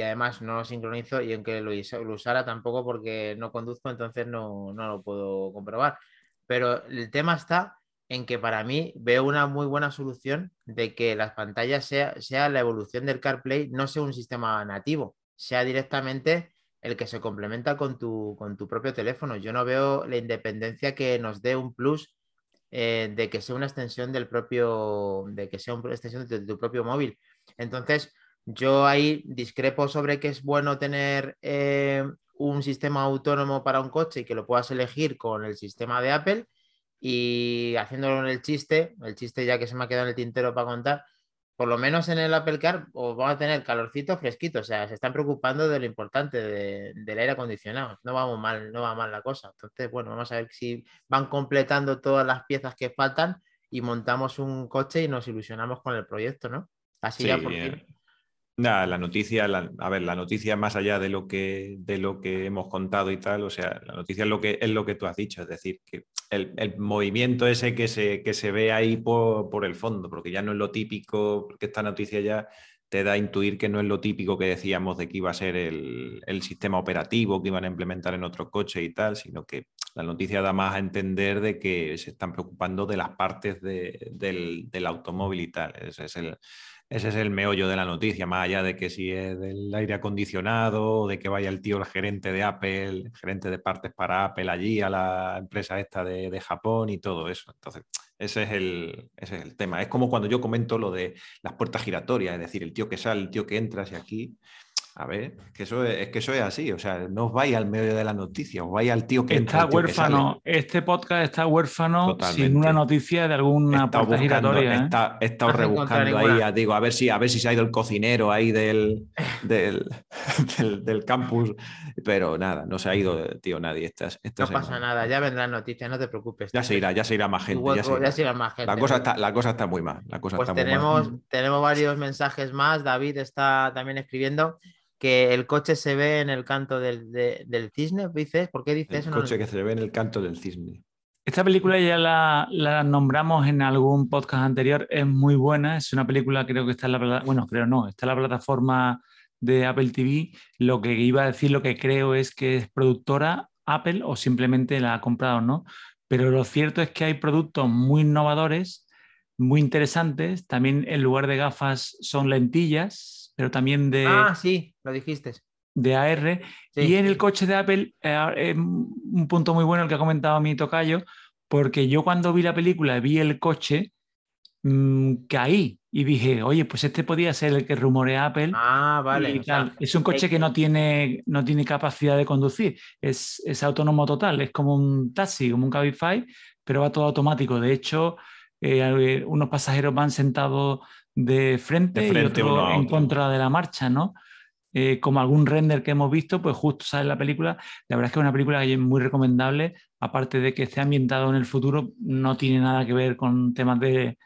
además no lo sincronizo y aunque lo, lo, usara tampoco porque no conduzco, entonces no, no lo puedo comprobar. Pero el tema está en que para mí veo una muy buena solución de que las pantallas sea, sea la evolución del CarPlay, no sea un sistema nativo, sea directamente el que se complementa con tu, con tu propio teléfono. Yo no veo la independencia que nos dé un plus eh, de que sea una extensión del propio, de que sea una extensión de tu propio móvil. Entonces, yo ahí discrepo sobre que es bueno tener eh, un sistema autónomo para un coche y que lo puedas elegir con el sistema de Apple y haciéndolo en el chiste, el chiste ya que se me ha quedado en el tintero para contar, por lo menos en el Apple Car os vamos a tener calorcito fresquito, o sea, se están preocupando de lo importante del aire acondicionado, no vamos mal, no va mal la cosa. Entonces, bueno, vamos a ver si van completando todas las piezas que faltan y montamos un coche y nos ilusionamos con el proyecto, ¿no? Así ya por fin Nada, la noticia, a ver, la noticia más allá de lo que de lo que hemos contado y tal, o sea, la noticia es lo que es lo que tú has dicho, es decir, que el, movimiento ese que se, que se ve ahí por, el fondo, porque ya no es lo típico, porque esta noticia ya te da a intuir que no es lo típico que decíamos de que iba a ser el, sistema operativo que iban a implementar en otro coche y tal, sino que la noticia da más a entender de que se están preocupando de las partes del, del automóvil y tal. Ese es el, ese es el meollo de la noticia, más allá de que si es del aire acondicionado, de que vaya el tío, el gerente de Apple, gerente de partes para Apple allí, a la empresa esta de, Japón y todo eso. Entonces, ese es, el, ese es el tema. Es como cuando yo comento lo de las puertas giratorias, es decir, el tío que sale, el tío que entra, y aquí a ver, que eso es, que eso es así, o sea, no os vais al medio de la noticia, os vais al tío que está huérfano. este podcast está huérfano sin una noticia de alguna puerta giratoria. ¿eh? Está, está rebuscando ahí, digo, a ver si a ver si se ha ido el cocinero ahí del, del, del, campus, pero nada, no se ha ido, tío, nadie. no pasa nada, ya vendrán noticias, no te preocupes. Ya se irá, ya se irá más gente. ya, se irá. más gente. La cosa, está, la cosa está muy mal. La cosa pues está tenemos, muy mal. tenemos varios mensajes más. David está también escribiendo que el coche se ve en el canto del, del cisne, dices, ¿por qué dices eso? El coche que se ve en el canto del cisne. Esta película ya la, la, nombramos en algún podcast anterior, es muy buena, es una película creo que está en la plataforma, bueno, creo no, está en la plataforma de Apple TV. Lo que iba a decir, lo que creo es que es productora Apple o simplemente la ha comprado, ¿no? Pero lo cierto es que hay productos muy innovadores, muy interesantes. También en lugar de gafas son lentillas, pero también de... Ah, sí, lo dijiste. De AR. Y en el coche de Apple, eh, un punto muy bueno el que ha comentado mi tocayo, porque yo cuando vi la película, vi el coche, mm, caí y dije, oye, pues este podía ser el que rumorea Apple. Ah, vale. es un coche que no tiene, no tiene capacidad de conducir, es, es autónomo total, es como un taxi, como un Cabify, pero va todo automático. De hecho, eh, unos pasajeros van sentados de frente, De frente y otro uno a en otro. contra de la marcha, ¿no? Eh, como algún render que hemos visto, pues justo sale la película. La verdad es que es una película que es muy recomendable, aparte de que esté ambientado en el futuro, no tiene nada que ver con temas de,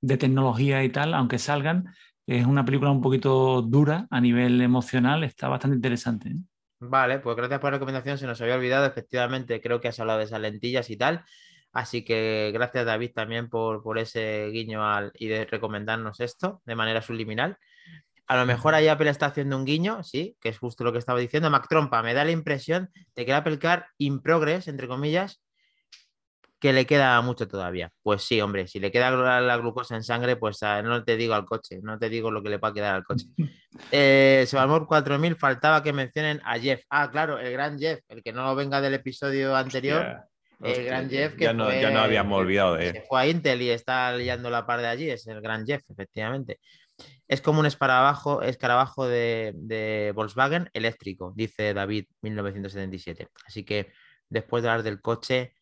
de tecnología y tal, aunque salgan. Es una película un poquito dura a nivel emocional, está bastante interesante. ¿eh? Vale, pues gracias por la recomendación. Se nos había olvidado, efectivamente, creo que has hablado de esas lentillas y tal. Así que gracias, David, también por, por ese guiño al, y de recomendarnos esto de manera subliminal. A lo mejor ahí Apple está haciendo un guiño, sí, que es justo lo que estaba diciendo. Mac Trompa, me da la impresión de que el Apple Car in progress, entre comillas, que le queda mucho todavía. Pues sí, hombre, si le queda la, glucosa en sangre, pues ah, no te digo al coche, no te digo lo que le va a quedar al coche. Eh, Sebalmor 4000, faltaba que mencionen a Jeff. Ah, claro, el gran Jeff, el que no venga del episodio anterior. Hostia, el gran ya- Jeff que ya, no, ya fue- no habíamos olvidado de Se él. fue a Intel y está liando la par de allí, es el gran Jeff, efectivamente. Es como un escarabajo, escarabajo de, de Volkswagen eléctrico, dice David 1977. Así que después de hablar del coche,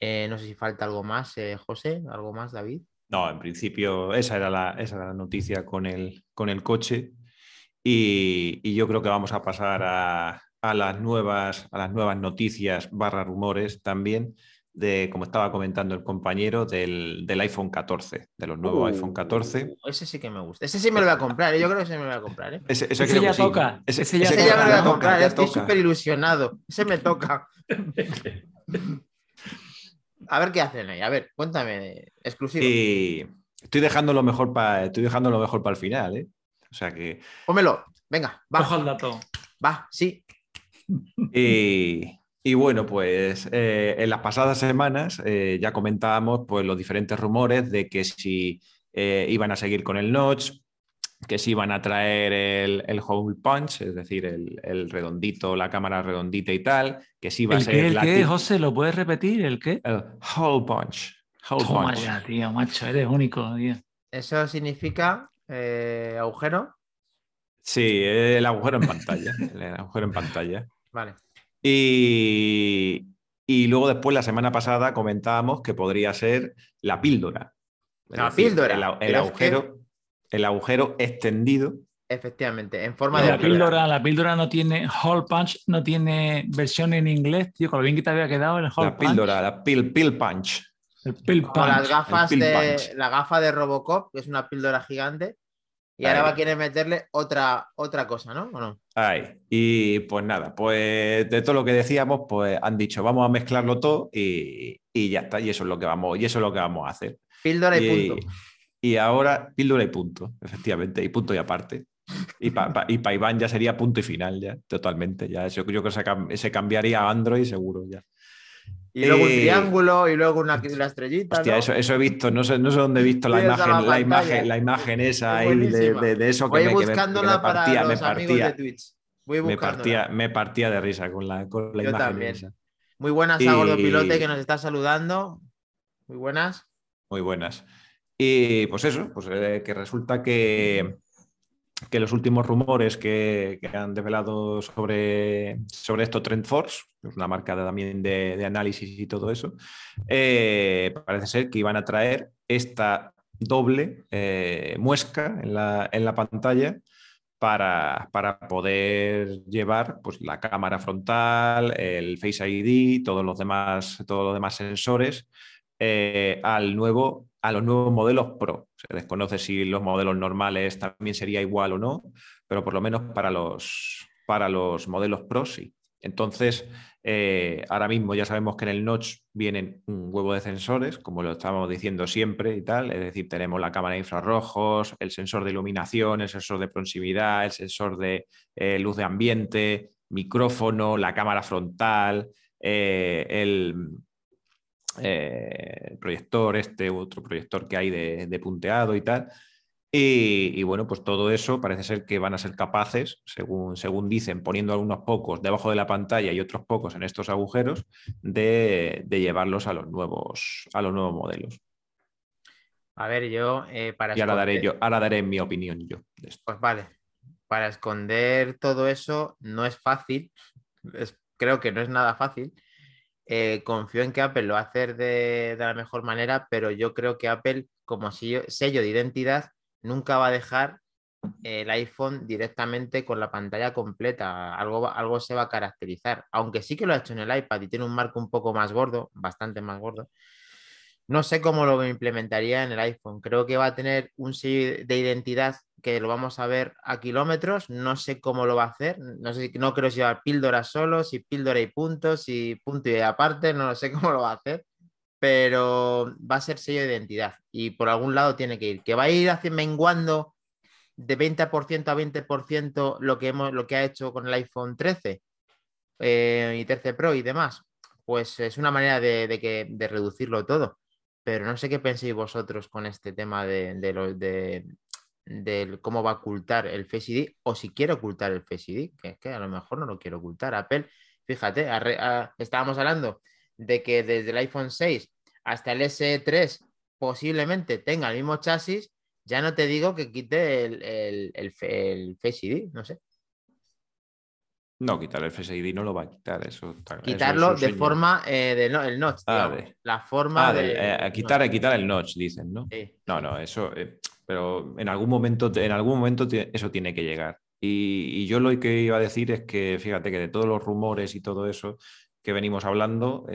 eh, no sé si falta algo más, eh, José, algo más, David. No, en principio esa era la, esa era la noticia con el, con el coche y, y yo creo que vamos a pasar a, a las, nuevas, a las nuevas noticias barra rumores también de, como estaba comentando el compañero, del, del iPhone 14, de los nuevos iPhone 14. Uh, ese sí que me gusta. Ese sí me lo voy a comprar, eh, yo creo que ese me lo voy a comprar. eh. Ese, Ese creo ya que sí. toca, Ese, ese ya ese Ese ya me lo voy a comprar, ya estoy súper ilusionado. Ese me toca. A ver qué hacen ahí. A ver, cuéntame, exclusivo. Y estoy dejando lo mejor para estoy dejando lo mejor para el final, ¿eh? O sea que Pómelo. Venga, va, Ojo al dato. va, sí. Y, y bueno, pues eh, en las pasadas semanas eh, ya comentábamos pues, los diferentes rumores de que si eh, iban a seguir con el notch, que si iban a traer el, el hole punch, es decir, el, el redondito, la cámara redondita y tal, que si iba a ¿El ser qué, el la qué, José? ¿Lo puedes repetir? ¿El qué? el hole punch. hole Toma punch. ya, tío, macho, eres único, tío. Eso significa eh, agujero. Sí, el agujero en pantalla. El agujero en pantalla. Vale. Y, y luego después, la semana pasada, comentábamos que podría ser la píldora. La decir, píldora. El, agujero, el agujero extendido. Efectivamente, en forma de La píldora, la píldora no tiene hole punch, no tiene versión en inglés, tío, con lo bien que te había quedado el hole La punch. píldora, la pill, pill punch. El pill Como las punch. gafas el pill de punch. la gafa de Robocop, que es una píldora gigante. Y Ahí. ahora va a querer meterle otra, otra cosa, ¿no? ¿O no? Ahí. Y pues nada, pues de todo lo que decíamos, pues han dicho, vamos a mezclarlo todo y, y ya está. Y eso es lo que vamos, y eso es lo que vamos a hacer. Píldora y, Y, punto. y ahora píldora y punto, efectivamente, y punto y aparte. Y para y pa Iván ya sería punto y final, ya, totalmente. Ya, yo creo que se, cam- se cambiaría a Android seguro ya. Y luego un eh, triángulo y luego una, estrellita. Hostia, ¿no? eso, eso he visto, no sé, no sé dónde he visto la imagen, la imagen, la imagen esa Es ahí de, buenísima. de- de eso que Voy me, que me- que me partía, para me los amigos partía, de Twitch. Voy me buscándola. partía, me partía de risa con la, con la Yo imagen también. esa. Muy buenas Y- a Gordo Pilote que nos está saludando. Muy buenas. Muy buenas. Y pues eso, pues eh, que resulta que, que los últimos rumores que, han desvelado sobre, sobre esto TrendForce, que es una marca también de, de análisis y todo eso, eh, parece ser que iban a traer esta doble eh, muesca en la, en la pantalla para, para poder llevar pues, la cámara frontal, el Face ID, todos los demás, todos los demás sensores eh, al nuevo, a los nuevos modelos Pro. Se desconoce si los modelos normales también sería igual o no, pero por lo menos para los, para los modelos Pro sí. Entonces, eh, ahora mismo ya sabemos que en el notch vienen un huevo de sensores, como lo estábamos diciendo siempre y tal. Es decir, tenemos la cámara de infrarrojos, el sensor de iluminación, el sensor de proximidad, el sensor de eh, luz de ambiente, micrófono, la cámara frontal, eh, el, eh, proyector, este otro proyector que hay de, de punteado y tal. Y, y, bueno, pues todo eso parece ser que van a ser capaces, según, según dicen, poniendo algunos pocos debajo de la pantalla y otros pocos en estos agujeros, de, de llevarlos a los nuevos, a los nuevos modelos. A ver, yo eh, para Y ahora daré, esconder- yo, ahora daré mi opinión yo de esto. Pues vale, para esconder todo eso no es fácil, es- creo que no es nada fácil. Eh, confío en que Apple lo va a hacer de, de la mejor manera, pero yo creo que Apple, como sello, sello de identidad, nunca va a dejar el iPhone directamente con la pantalla completa. Algo, algo se va a caracterizar. Aunque sí que lo ha hecho en el iPad y tiene un marco un poco más gordo, bastante más gordo. No sé cómo lo implementaría en el iPhone. Creo que va a tener un sello de identidad que lo vamos a ver a kilómetros. No sé cómo lo va a hacer. No sé, no creo si va a píldora solo, si píldora y puntos, si punto y aparte. No sé cómo lo va a hacer. Pero va a ser sello de identidad. Y por algún lado tiene que ir. Que va a ir menguando de 20% a 20% lo que, hemos, lo que ha hecho con el iPhone 13 eh, y 13 Pro y demás. Pues es una manera de, de reducirlo todo pero no sé qué penséis vosotros con este tema de, de, cómo va a ocultar el Face ID o si quiere ocultar el Face ID, que es que a lo mejor no lo quiere ocultar. Apple, fíjate, estábamos hablando de que desde el iPhone 6 hasta el SE3 posiblemente tenga el mismo chasis, ya no te digo que quite el, el, el Face ID, no sé. No, quitar el Face ID no lo va a quitar. Eso Quitarlo de forma eh, el notch. Ah, la forma ah, de. Eh, quitar, quitar el notch, dicen, ¿no? No, no, eso. Eh, pero en algún momento, en algún momento eso tiene que llegar. Y, yo lo que iba a decir es que, fíjate que de todos los rumores y todo eso que venimos hablando,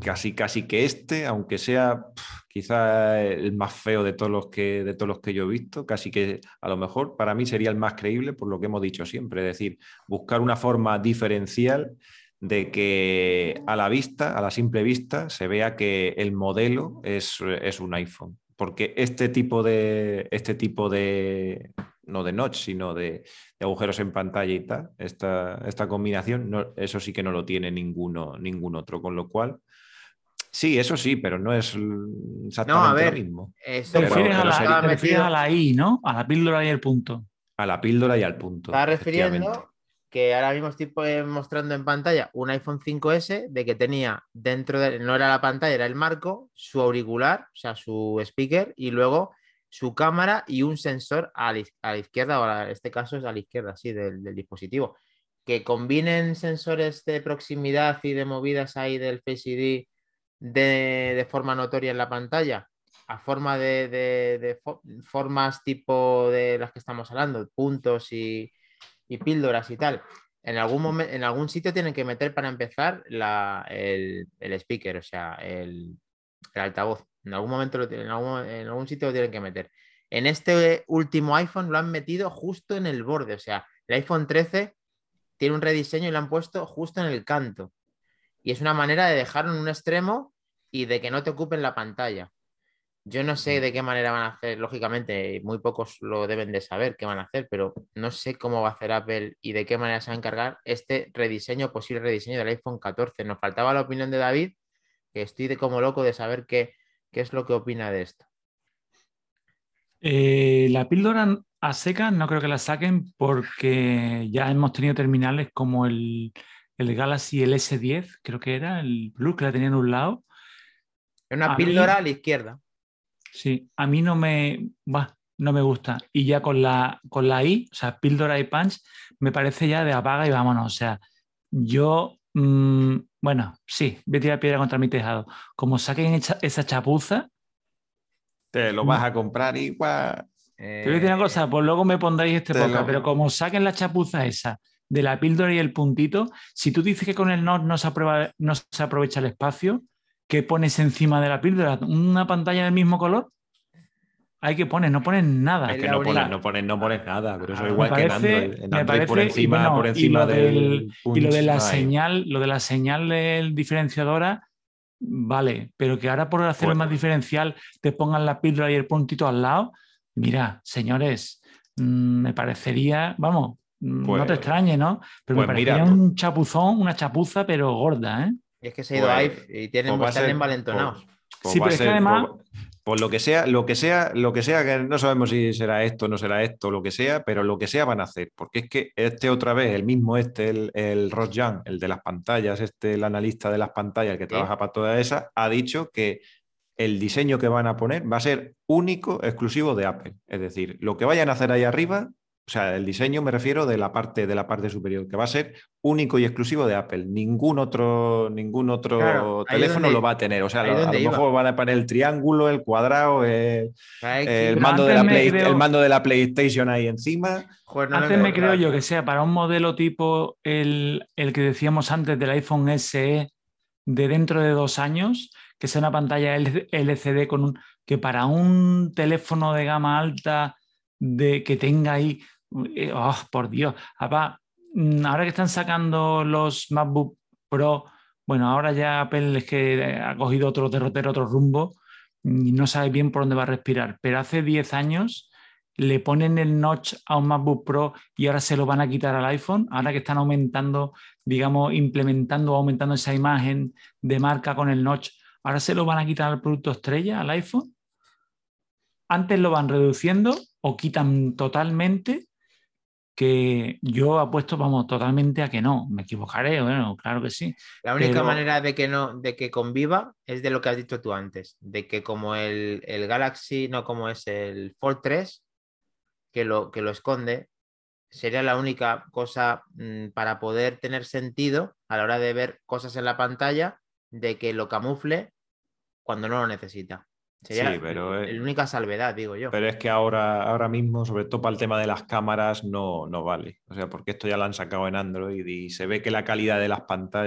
casi, casi que este, aunque sea quizá el más feo de todos, los que, de todos los que yo he visto, casi que a lo mejor para mí sería el más creíble por lo que hemos dicho siempre, es decir, buscar una forma diferencial de que a la vista, a la simple vista, se vea que el modelo es, es un iPhone. Porque este tipo de, este tipo de, no de notch, sino de, agujeros en pantalla y tal, esta, esta combinación, no, eso sí que no lo tiene ninguno, ningún otro, con lo cual Sí, eso sí, pero no es exactamente lo mismo. te refieres, a, la, I, ¿no? A la píldora y el punto. A la píldora y al punto. Está refiriendo que ahora mismo estoy pues, mostrando en pantalla un iPhone 5S de que tenía dentro de, no era la pantalla, era el marco, su auricular, o sea, su speaker y luego su cámara y un sensor a la, izquierda, o en este caso es a la izquierda, sí, del, del dispositivo. Que combinen sensores de proximidad y de movidas ahí del Face ID de, forma notoria en la pantalla a forma de, formas tipo de las que estamos hablando, puntos y, píldoras y tal, en algún, en algún sitio tienen que meter para empezar el, speaker, o sea, el, altavoz. En algún momento, lo, en, algún, en algún sitio lo tienen que meter. En este último iPhone lo han metido justo en el borde, o sea, el iPhone 13 tiene un rediseño y lo han puesto justo en el canto. Y es una manera de dejarlo en un extremo y de que no te ocupen la pantalla. Yo no sé de qué manera van a hacer, lógicamente, muy pocos lo deben de saber qué van a hacer, pero no sé cómo va a hacer Apple y de qué manera se va a encargar este rediseño, posible rediseño del iPhone 14. Nos faltaba la opinión de David, que estoy de como loco de saber qué, qué es lo que opina de esto. Eh, la píldora a seca no creo que la saquen porque ya hemos tenido terminales como el, el Galaxy el S10, creo que era, el Blue que la tenía en un lado, una píldora a la izquierda. Sí, a mí no me, no me gusta. Y ya con la, con la I, o sea, píldora y punch, me parece ya de apaga y vámonos. O sea, yo, mm, bueno, sí, voy a tirar piedra contra mi tejado. Como saquen esa, chapuza. Te lo vas a comprar igual. Te voy a decir una cosa, pues luego me pondréis este podcast, pero como saquen la chapuza esa de la píldora y el puntito, si tú dices que con el NOT no se, no se aprovecha el espacio, ¿qué pones encima de la píldora? ¿Una pantalla del mismo color? Hay que poner, no pones nada. Es que no pones, no, pones, no pones nada, pero eso es igual que en Android. por encima, por encima del, Y lo de la señal, lo de la señal del diferenciadora, vale, pero que ahora por hacerlo más diferencial te pongan la píldora y el puntito al lado. Mira, señores, mm, me parecería, vamos, mm, no te pues extrañe, ¿no? Pero me pues parecería un chapuzón, una chapuza, pero gorda, ¿eh? Y es que se ha ido a pues, y tienen, pues están envalentonados. sí, pero es que además. Por, lo que sea, lo que sea, lo que sea, que no sabemos si será esto, no será esto, lo que sea, pero lo que sea van a hacer. Porque es que este otra vez, el mismo este, el, el Ross Young, el de las pantallas, este, el analista de las pantallas que trabaja para todas esas, ha dicho que el diseño que van a poner va a ser único, exclusivo de Apple. Es decir, lo que vayan a hacer ahí arriba O sea, el diseño me refiero de la parte de la parte superior, que va a ser único y exclusivo de Apple. Ningún otro, ningún otro Claro, teléfono donde- lo va a tener. O sea, a lo iba. mejor van a poner el triángulo, el cuadrado, el, Ay, el mando, de la me Play- creo- el mando de la PlayStation ahí encima. Joder, no Antes me creo yo que sea para un modelo tipo el, el que decíamos antes del iPhone SE de dentro de dos años, que sea una pantalla LCD con un que para un teléfono de gama alta de que tenga ahí, eh, oh, por Dios, mm, ahora que están sacando los MacBook Pro, bueno, ahora ya Apple es que ha cogido otro derrotero, otro rumbo y no sabe bien por dónde va a respirar, pero hace 10 años le ponen el notch a un MacBook Pro y ahora se lo van a quitar al iPhone, ahora que están aumentando, digamos, implementando aumentando esa imagen de marca con el notch, ahora se lo van a quitar al producto estrella, al iPhone. Antes lo van reduciendo o quitan totalmente, que yo apuesto, vamos, totalmente a que no, me equivocaré, bueno, claro que sí. La única Pero- manera de que no, de que conviva es de lo que has dicho tú antes, de que como el, el Galaxy, no como es el Fold 3, que lo, que lo esconde, sería la única cosa mm, para poder tener sentido a la hora de ver cosas en la pantalla, de que lo camufle cuando no lo necesita. Sería Sí, pero, el- eh, la única salvedad, digo yo. Pero es que ahora, ahora mismo, sobre todo para el tema de las cámaras, no, no vale. O sea, porque esto ya lo han sacado en Android y se ve que la calidad de las,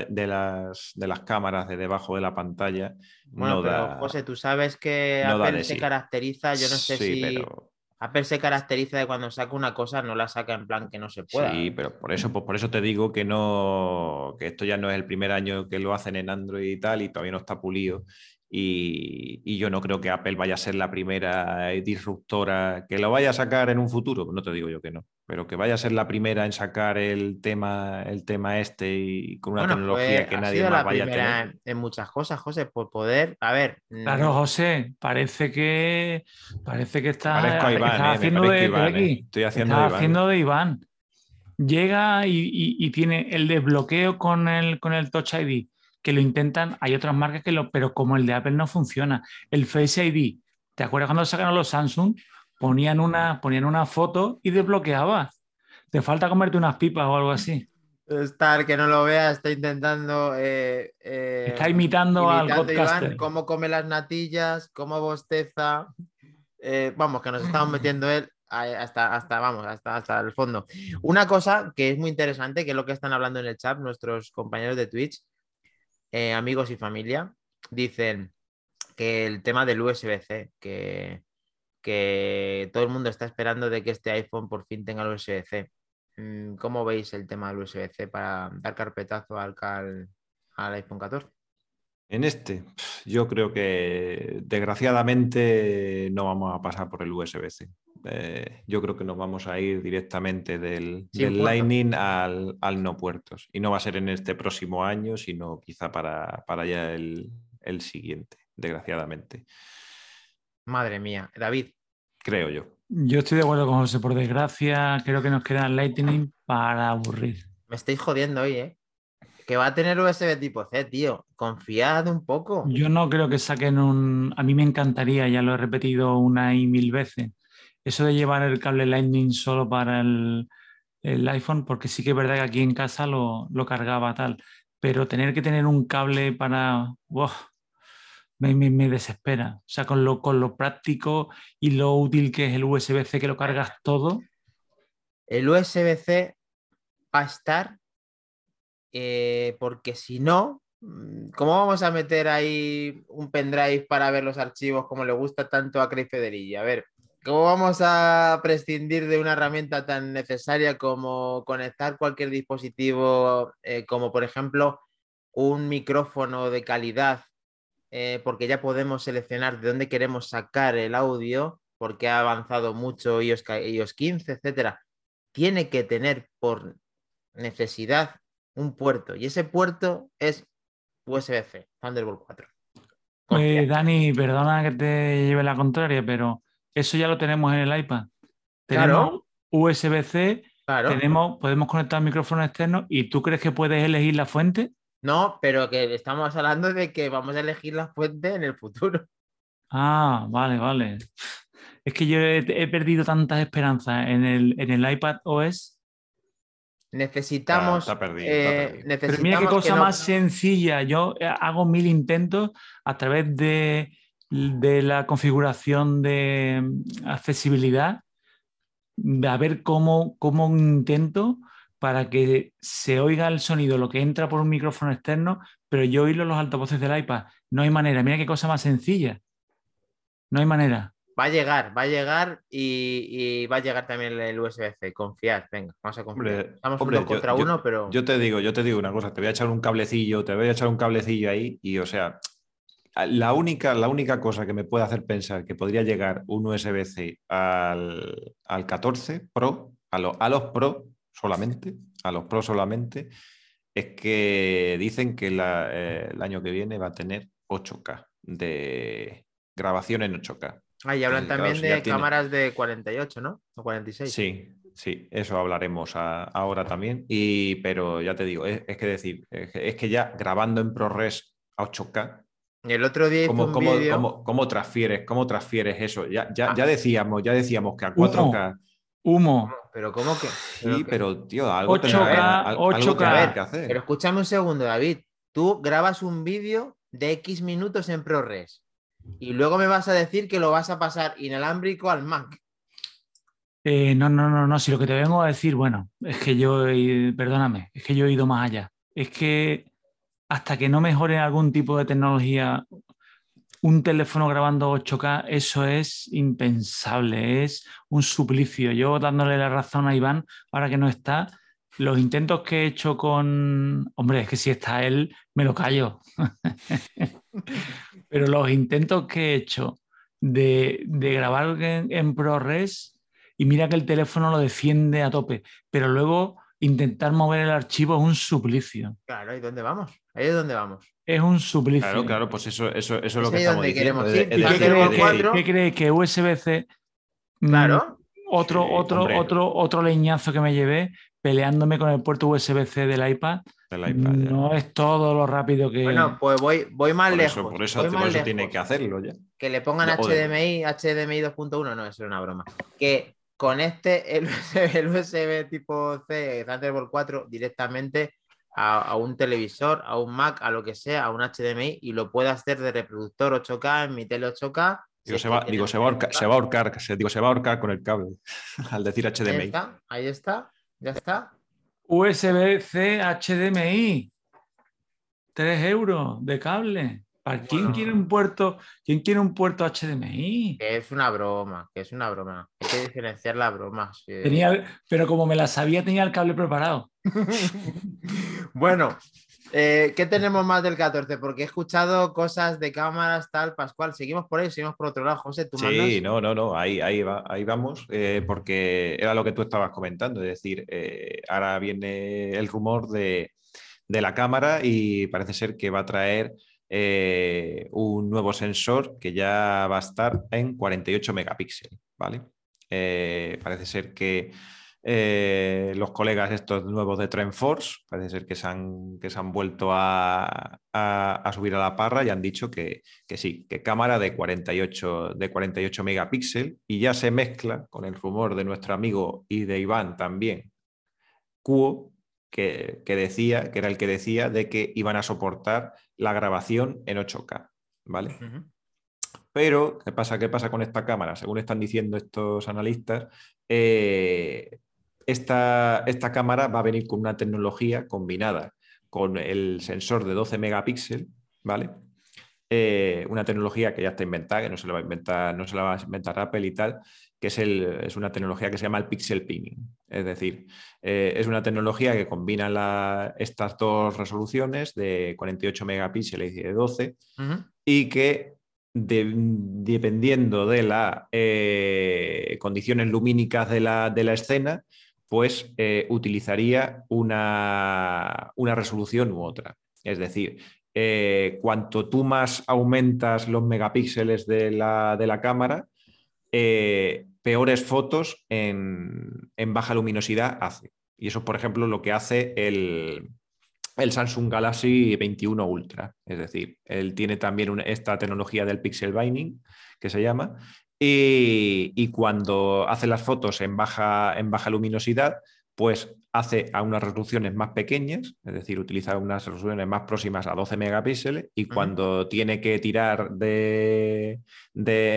de las, de las cámaras de debajo de la pantalla Bueno, no pero da. José, tú sabes que no Apple se sí. caracteriza, yo no sé sí, si pero, Apple se caracteriza de cuando saca una cosa, no la saca en plan que no se pueda. sí, pero por eso, pues por eso te digo que no, que esto ya no es el primer año que lo hacen en Android y tal, y todavía no está pulido. Y, y yo no creo que Apple vaya a ser la primera disruptora que lo vaya a sacar en un futuro, no te digo yo que no, pero que vaya a ser la primera en sacar el tema, el tema este y con una Bueno, tecnología que nadie más la vaya a tener. en- en muchas cosas, José, por poder, a ver, mm, Claro, José, parece que parece que está, Parezco a Iván, está eh, me haciendo de, Iván, de aquí. eh. Estoy haciendo Está de Iván. haciendo de Iván. Llega y, y- y tiene el desbloqueo con el, con el Touch ID, que lo intentan, hay otras marcas que lo, pero como el de Apple no funciona. El Face ID, ¿te acuerdas cuando sacaron los Samsung? Ponían una, ponían una foto y desbloqueaba. Te falta comerte unas pipas o algo así. Star, que no lo vea, está intentando. eh, eh, Está imitando al imitando a Iván, podcaster. cómo come las natillas, cómo bosteza. Eh, vamos, que nos estamos metiendo él hasta, hasta, vamos, hasta, hasta el fondo. Una cosa que es muy interesante, que es lo que están hablando en el chat nuestros compañeros de Twitch, amigos y familia, dicen que el tema del USB-C, que, que todo el mundo está esperando de que este iPhone por fin tenga el USB-C. Mm, ¿Cómo veis el tema del USB-C para dar carpetazo al, iPhone 14? En este, yo creo que desgraciadamente no vamos a pasar por el USB-C. Eh, yo creo que nos vamos a ir directamente del, del. Lightning al, al no puertos. Y no va a ser en este próximo año, sino quizá para, para ya el, el siguiente, desgraciadamente. Madre mía, David, Creo yo. Yo estoy de acuerdo con José, por desgracia, creo que nos queda el Lightning para aburrir. me estáis jodiendo hoy, ¿eh? Que va a tener USB tipo C, tío. Confiad un poco. Yo no creo que saquen un. A mí me encantaría, ya lo he repetido una y mil veces, eso de llevar el cable Lightning solo para el, el iPhone, porque sí que es verdad que aquí en casa lo, lo cargaba tal, pero tener que tener un cable para. ¡buah! Me, desespera. O sea, con lo, con lo práctico y lo útil que es el USB-C, que lo cargas todo. El USB-C va a estar eh, porque si no, mm, ¿cómo vamos a meter ahí un pendrive para ver los archivos como le gusta tanto a Craig Federighi? A ver, ¿cómo vamos a prescindir de una herramienta tan necesaria como conectar cualquier dispositivo, eh, como por ejemplo un micrófono de calidad, eh, porque ya podemos seleccionar de dónde queremos sacar el audio, porque ha avanzado mucho iOS, ca- iOS 15, etcétera? Tiene que tener por necesidad un puerto y ese puerto es USB-C, Thunderbolt 4. Confía. Eh, Dani, perdona que te lleve la contraria, pero eso ya lo tenemos en el iPad. Tenemos Claro. USB-C, claro. tenemos, podemos conectar micrófono externo y tú crees que puedes elegir la fuente. No, pero que estamos hablando de que vamos a elegir la fuente en el futuro. Ah, vale, vale. Es que yo he, he perdido tantas esperanzas en el, en el iPad OS. Necesitamos. Está- está perdido, eh, está perdido. Pero mira qué necesitamos que cosa no- más sencilla. Yo eh, hago mil intentos a través de, de la configuración de mm, accesibilidad, de a ver cómo, cómo intento para que se oiga el sonido, lo que entra por un micrófono externo, pero yo oírlo en los altavoces del iPad. No hay manera. Mira qué cosa más sencilla. No hay manera. Va a llegar, va a llegar y, y va a llegar también el USB-C. Confiad, venga, vamos a confiar. Estamos hombre, uno yo- contra yo- uno, pero. Yo te digo, yo te digo una cosa, te voy a echar un cablecillo, te voy a echar un cablecillo ahí y, o sea, la única, la única cosa que me puede hacer pensar que podría llegar un USB-C al, al 14 Pro, a, lo- a los Pro solamente, a los Pro solamente, es que dicen que la- eh, el año que viene va a tener 8K de grabación en 8K. Ah, y hablan también de tiene- cámaras de 48, ¿no? O 46. Sí, sí, eso hablaremos a- ahora también. Y, pero ya te digo, es, es que decir, es que, es que ya grabando en ProRes a 8K, Y el otro día ¿cómo, un cómo- cómo- cómo transfieres, cómo transfieres eso? Ya, ya, Ah. ya decíamos, ya decíamos que a Humo. 4K. Humo. Pero ¿cómo que? Sí, que- pero tío, algo 8K, tendrá- al- algo 8K. tendrá que hacer. Pero escúchame un segundo, David. Tú grabas un vídeo de X minutos en ProRes y luego me vas a decir que lo vas a pasar inalámbrico al Mac. Eh, no, no, no, no. Si lo que te vengo a decir, bueno, es que yo, he- perdóname, es que yo he ido más allá. Es que hasta que no mejore algún tipo de tecnología, un teléfono grabando 8K, eso es impensable, es un suplicio. Yo dándole la razón a Iván, ahora que no está, los intentos que he hecho con, hombre, es que si está él, me lo callo. Pero los intentos que he hecho de, grabar en, en ProRes, y mira que el teléfono lo defiende a tope, pero luego intentar mover el archivo es un suplicio. Claro, ¿y dónde vamos? Ahí es donde vamos. Es un suplicio. Claro, claro, pues eso, eso, eso es lo que estamos diciendo. queremos Es- ir. es ¿Y Fíjate, decir, qué qué crees que USB-C? mm, Claro. Otro, Sí, otro, hombre. otro, otro leñazo que me llevé peleándome con el puerto USB-C del iPad. del iPad, ya. No es todo lo rápido que. Bueno, pues voy, voy más por lejos. eso, por eso, voy por más eso lejos. tiene que hacerlo ya. Que le pongan No. HDMI, HDMI 2.1, no, eso es una broma. Que conecte el USB, el USB tipo C, Thunderbolt 4, directamente a, a un televisor, a un Mac, a lo que sea, a un HDMI y lo pueda hacer de reproductor 8K en mi tele 8K. si Digo, se va, digo, se va a ahorcar, 8K. se va a ahorcar, se- digo, se va a ahorcar con el cable al decir Ahí HDMI. está, ahí está, ya está. USB-C HDMI. 3 euros de cable. ¿Para quién Bueno. quiere un puerto? ¿Quién quiere un puerto HDMI? Es una broma, que es una broma. Hay que diferenciar las bromas. sí. Tenía, pero como me la sabía, tenía el cable preparado. bueno, eh, ¿qué tenemos más del 14? Porque he escuchado cosas de cámaras, tal, Pascual. Seguimos por ahí, seguimos por otro lado. José, tú Sí, mandas. no, no, no, ahí, ahí, va, ahí vamos, eh, porque era lo que tú estabas comentando, es decir, eh, ahora viene el rumor de, de la cámara y parece ser que va a traer eh, un nuevo sensor que ya va a estar en 48 megapíxeles, ¿vale? Eh, parece ser que eh, los colegas estos nuevos de Trendforce, parece ser que se han, que se han vuelto a, a- subir a la parra y han dicho que, que sí, que cámara de 48, de 48 megapíxeles y ya se mezcla con el rumor de nuestro amigo y de Iván también, Cuo, que, que decía, que era el que decía de que iban a soportar la grabación en 8K, ¿vale? Pero, ¿qué pasa? ¿Qué pasa con esta cámara? Según están diciendo estos analistas, eh, esta, esta cámara va a venir con una tecnología combinada con el sensor de 12 megapíxeles, ¿vale? Eh, una tecnología que ya está inventada, que no se la va a inventar, no se la va a inventar Apple y tal, que es, el, es una tecnología que se llama el pixel pinning. Es decir, eh, es una tecnología que combina la- estas dos resoluciones de 48 megapíxeles y de 12 Ujú. y que de- dependiendo de las condiciones lumínicas de la, de la escena, pues eh, utilizaría una, una resolución u otra. Es decir, eh, cuanto tú más aumentas los megapíxeles de la, de la cámara, eh, peores fotos en, en baja luminosidad hace. Y eso, por ejemplo, lo que hace el, el Samsung Galaxy 21 Ultra. Es decir, él tiene también esta tecnología del pixel binding, que se llama, Y, cuando hace las fotos en baja, en baja luminosidad, pues hace a unas resoluciones más pequeñas, es decir, utiliza unas resoluciones más próximas a 12 megapíxeles y cuando tiene que tirar de,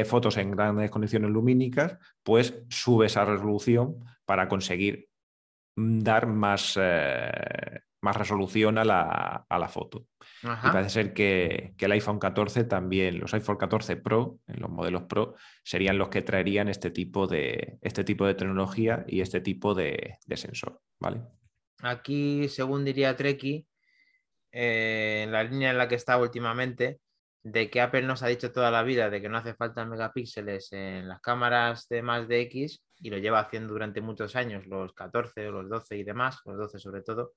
fotos en grandes condiciones lumínicas, pues sube esa resolución para conseguir dar más, eh, más resolución a la, foto. Y parece ser que, el iPhone 14 también, los iPhone 14 Pro, en los modelos Pro, serían los que traerían este tipo de, este tipo de tecnología y este tipo de, sensor. ¿vale? Aquí, según diría Treki, eh, en la línea en la que está últimamente, de que Apple nos ha dicho toda la vida de que no hace falta megapíxeles en las cámaras de más de X y lo lleva haciendo durante muchos años, los 14 o los 12 y demás, los 12 sobre todo,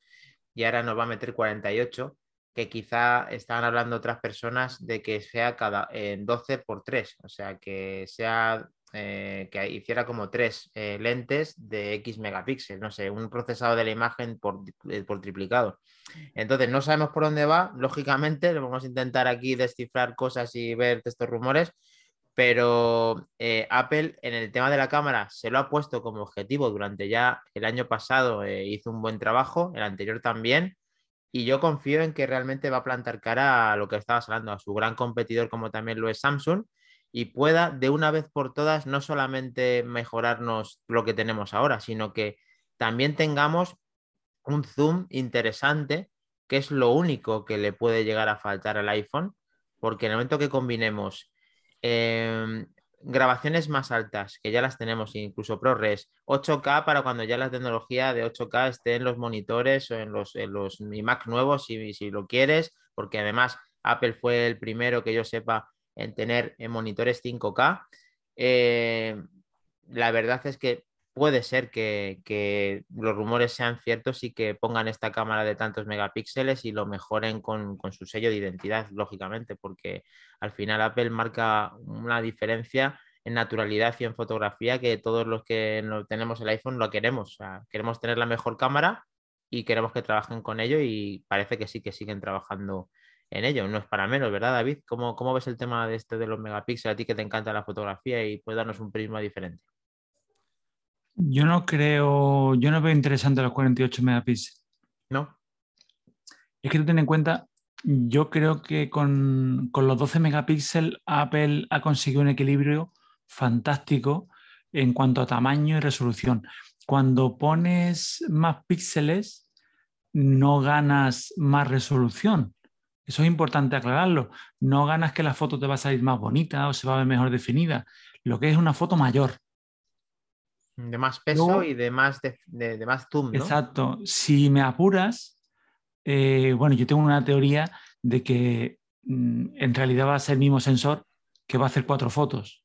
y ahora nos va a meter 48, que quizá estaban hablando otras personas de que sea cada en 12 por 3, o sea, que sea eh, que hiciera como tres eh, lentes de X megapíxeles, no sé, un procesado de la imagen por, eh, por, triplicado. Entonces, no sabemos por dónde va, lógicamente, vamos a intentar aquí descifrar cosas y ver estos rumores, pero Apple en el tema de la cámara se lo ha puesto como objetivo durante ya el año pasado, hizo un buen trabajo, el anterior también, y yo confío en que realmente va a plantar cara a lo que estabas hablando, a su gran competidor como también lo es Samsung y pueda de una vez por todas no solamente mejorarnos lo que tenemos ahora, sino que también tengamos un zoom interesante, que es lo único que le puede llegar a faltar al iPhone, porque en el momento que combinemos em, grabaciones más altas, que ya las tenemos, incluso ProRes, 8K para cuando ya la tecnología de 8K esté en los monitores o en los, en los Mac nuevos, si, si lo quieres, porque además Apple fue el primero que yo sepa en tener en monitores 5K. Eh, la verdad es que puede ser que, los rumores sean ciertos y que pongan esta cámara de tantos megapíxeles y lo mejoren con, su sello de identidad, lógicamente, porque al final Apple marca una diferencia en naturalidad y en fotografía que todos los que tenemos el iPhone lo queremos. queremos tener la mejor cámara y queremos que trabajen con ello y parece que sí que siguen trabajando en ello. No es para menos, ¿verdad, David? ¿Cómo, cómo ves el tema de este de los megapíxeles? A ti que te encanta la fotografía y puedes darnos un prisma diferente. Yo no creo, yo no veo interesante los 48 megapíxeles. No. Es que tú ten en cuenta, yo creo que con, con los 12 megapíxeles Apple ha conseguido un equilibrio fantástico en cuanto a tamaño y resolución. Cuando pones más píxeles, no ganas más resolución. Eso es importante aclararlo. No ganas que la foto te va a salir más bonita o se va a ver mejor definida. Lo que es una foto mayor. De más peso y de más, de, más zoom. Exacto. Si me apuras, eh, bueno, yo tengo una teoría de que mm, en realidad va a ser el mismo sensor que va a hacer cuatro fotos.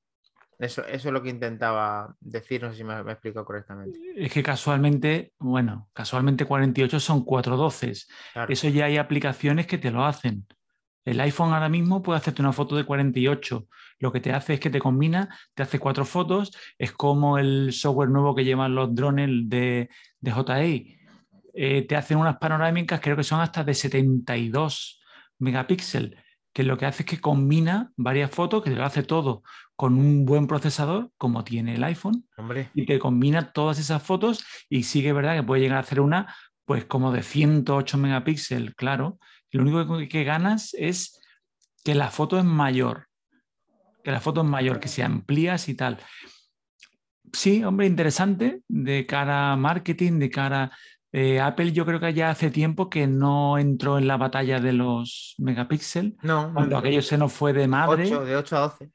Eso, eso es lo que intentaba decir, no sé si me, me he explicado correctamente. Es que casualmente, bueno, casualmente 48 son 412. Eso ya hay aplicaciones que te lo hacen. El iPhone ahora mismo puede hacerte una foto de 48. Lo que te hace es que te combina, te hace cuatro fotos. Es como el software nuevo que llevan los drones de, de JA. Eh, te hacen unas panorámicas, creo que son hasta de 72 megapíxeles que lo que hace es que combina varias fotos, que te lo hace todo con un buen procesador, como tiene el iPhone, y que combina todas esas fotos y sigue verdad que puede llegar a hacer una, pues como de 108 megapíxeles, claro. lo único que, ganas es que la foto es mayor, que la foto es mayor, que se amplías y tal. Sí, hombre, interesante de cara a marketing, de cara eh, Apple yo creo que ya hace tiempo que no entró en la batalla de los megapíxeles. No. Cuando aquello se nos fue de madre. de 8 a 12.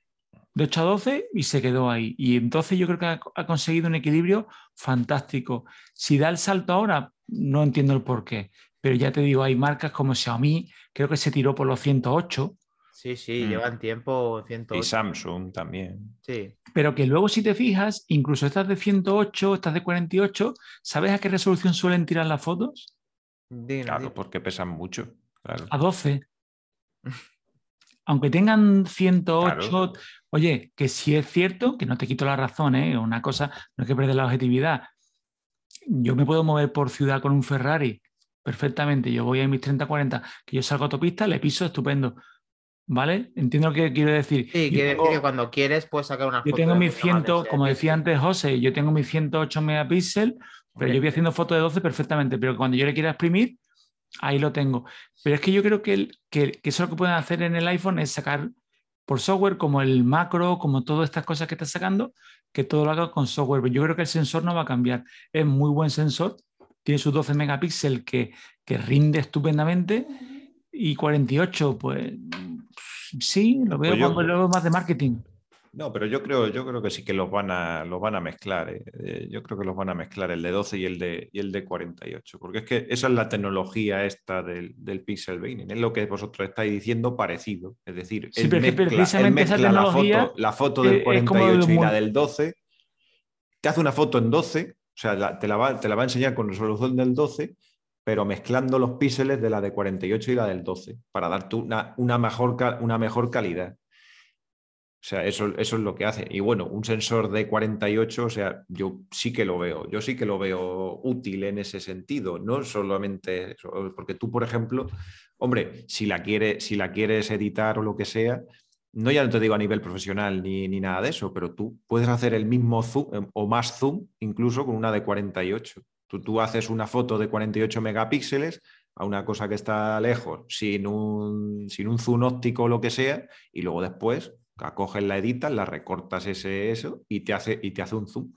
De 8 a 12 y se quedó ahí. Y entonces yo creo que ha, conseguido un equilibrio fantástico. Si da el salto ahora, no entiendo el por qué. Pero ya te digo, hay marcas como Xiaomi, creo que se tiró por los 108 Sí, sí, mm. llevan tiempo 108. Y Samsung también. Sí. Pero que luego si te fijas, incluso estas de 108, estas de 48, ¿sabes a qué resolución suelen tirar las fotos? claro, porque pesan mucho. A 12. Aunque tengan 108, oye, que si es cierto, que no te quito la razón, ¿eh? una cosa, no hay que perder la objetividad. Yo me puedo mover por ciudad con un Ferrari perfectamente. Yo voy a mis 30, 40, que yo salgo a autopista, le piso estupendo ¿Vale? Entiendo lo que quiero decir. Sí, quiere decir que cuando quieres puedes sacar una Yo foto tengo de mi mucha más 100, densidad como de decía antes José, yo tengo mi 108 megapíxeles, pero yo voy haciendo fotos de 12 perfectamente, pero cuando yo le quiera exprimir, ahí lo tengo. Pero es que yo creo que, el- que, que eso lo que pueden hacer en el iPhone es sacar por software como el macro, como todas estas cosas que está sacando, que todo lo haga con software. Pero yo creo que el sensor no va a cambiar. Es muy buen sensor, tiene sus 12 megapíxeles que, que rinde estupendamente y 48, pues sí, lo veo, Pues yo- como- lo veo más de marketing. No, pero yo creo, yo creo que sí que los van a, los van a mezclar. eh. Eh, Yo creo que los van a mezclar el de 12 y el de, y el de 48. Porque es que esa es la tecnología esta del, del pixel baining. Es lo que vosotros estáis diciendo parecido. Es decir, Sí, él pero mezcla, él esa la foto, la foto del es como el 48 y la del 12. Te hace una foto en 12, o sea, la- te, la va, te la va a enseñar con resolución del 12, pero mezclando los píxeles de la de 48 y la del 12 para darte una, una, mejor, una mejor calidad. O sea, eso, eso es lo que hace. Y bueno, un sensor de 48, o sea, yo sí que lo veo, yo sí que lo veo útil en ese sentido, no solamente eso, porque tú, por ejemplo, hombre, si la, quieres, si la quieres editar o lo que sea, no ya no te digo a nivel profesional ni, ni nada de eso, pero tú puedes hacer el mismo zoom eh, o más zoom incluso con una de 48. Tú, tú haces una foto de 48 megapíxeles a una cosa que está lejos sin un, sin un zoom óptico o lo que sea, y luego después coges, la editas, la recortas ese eso y te hace, y te hace un zoom.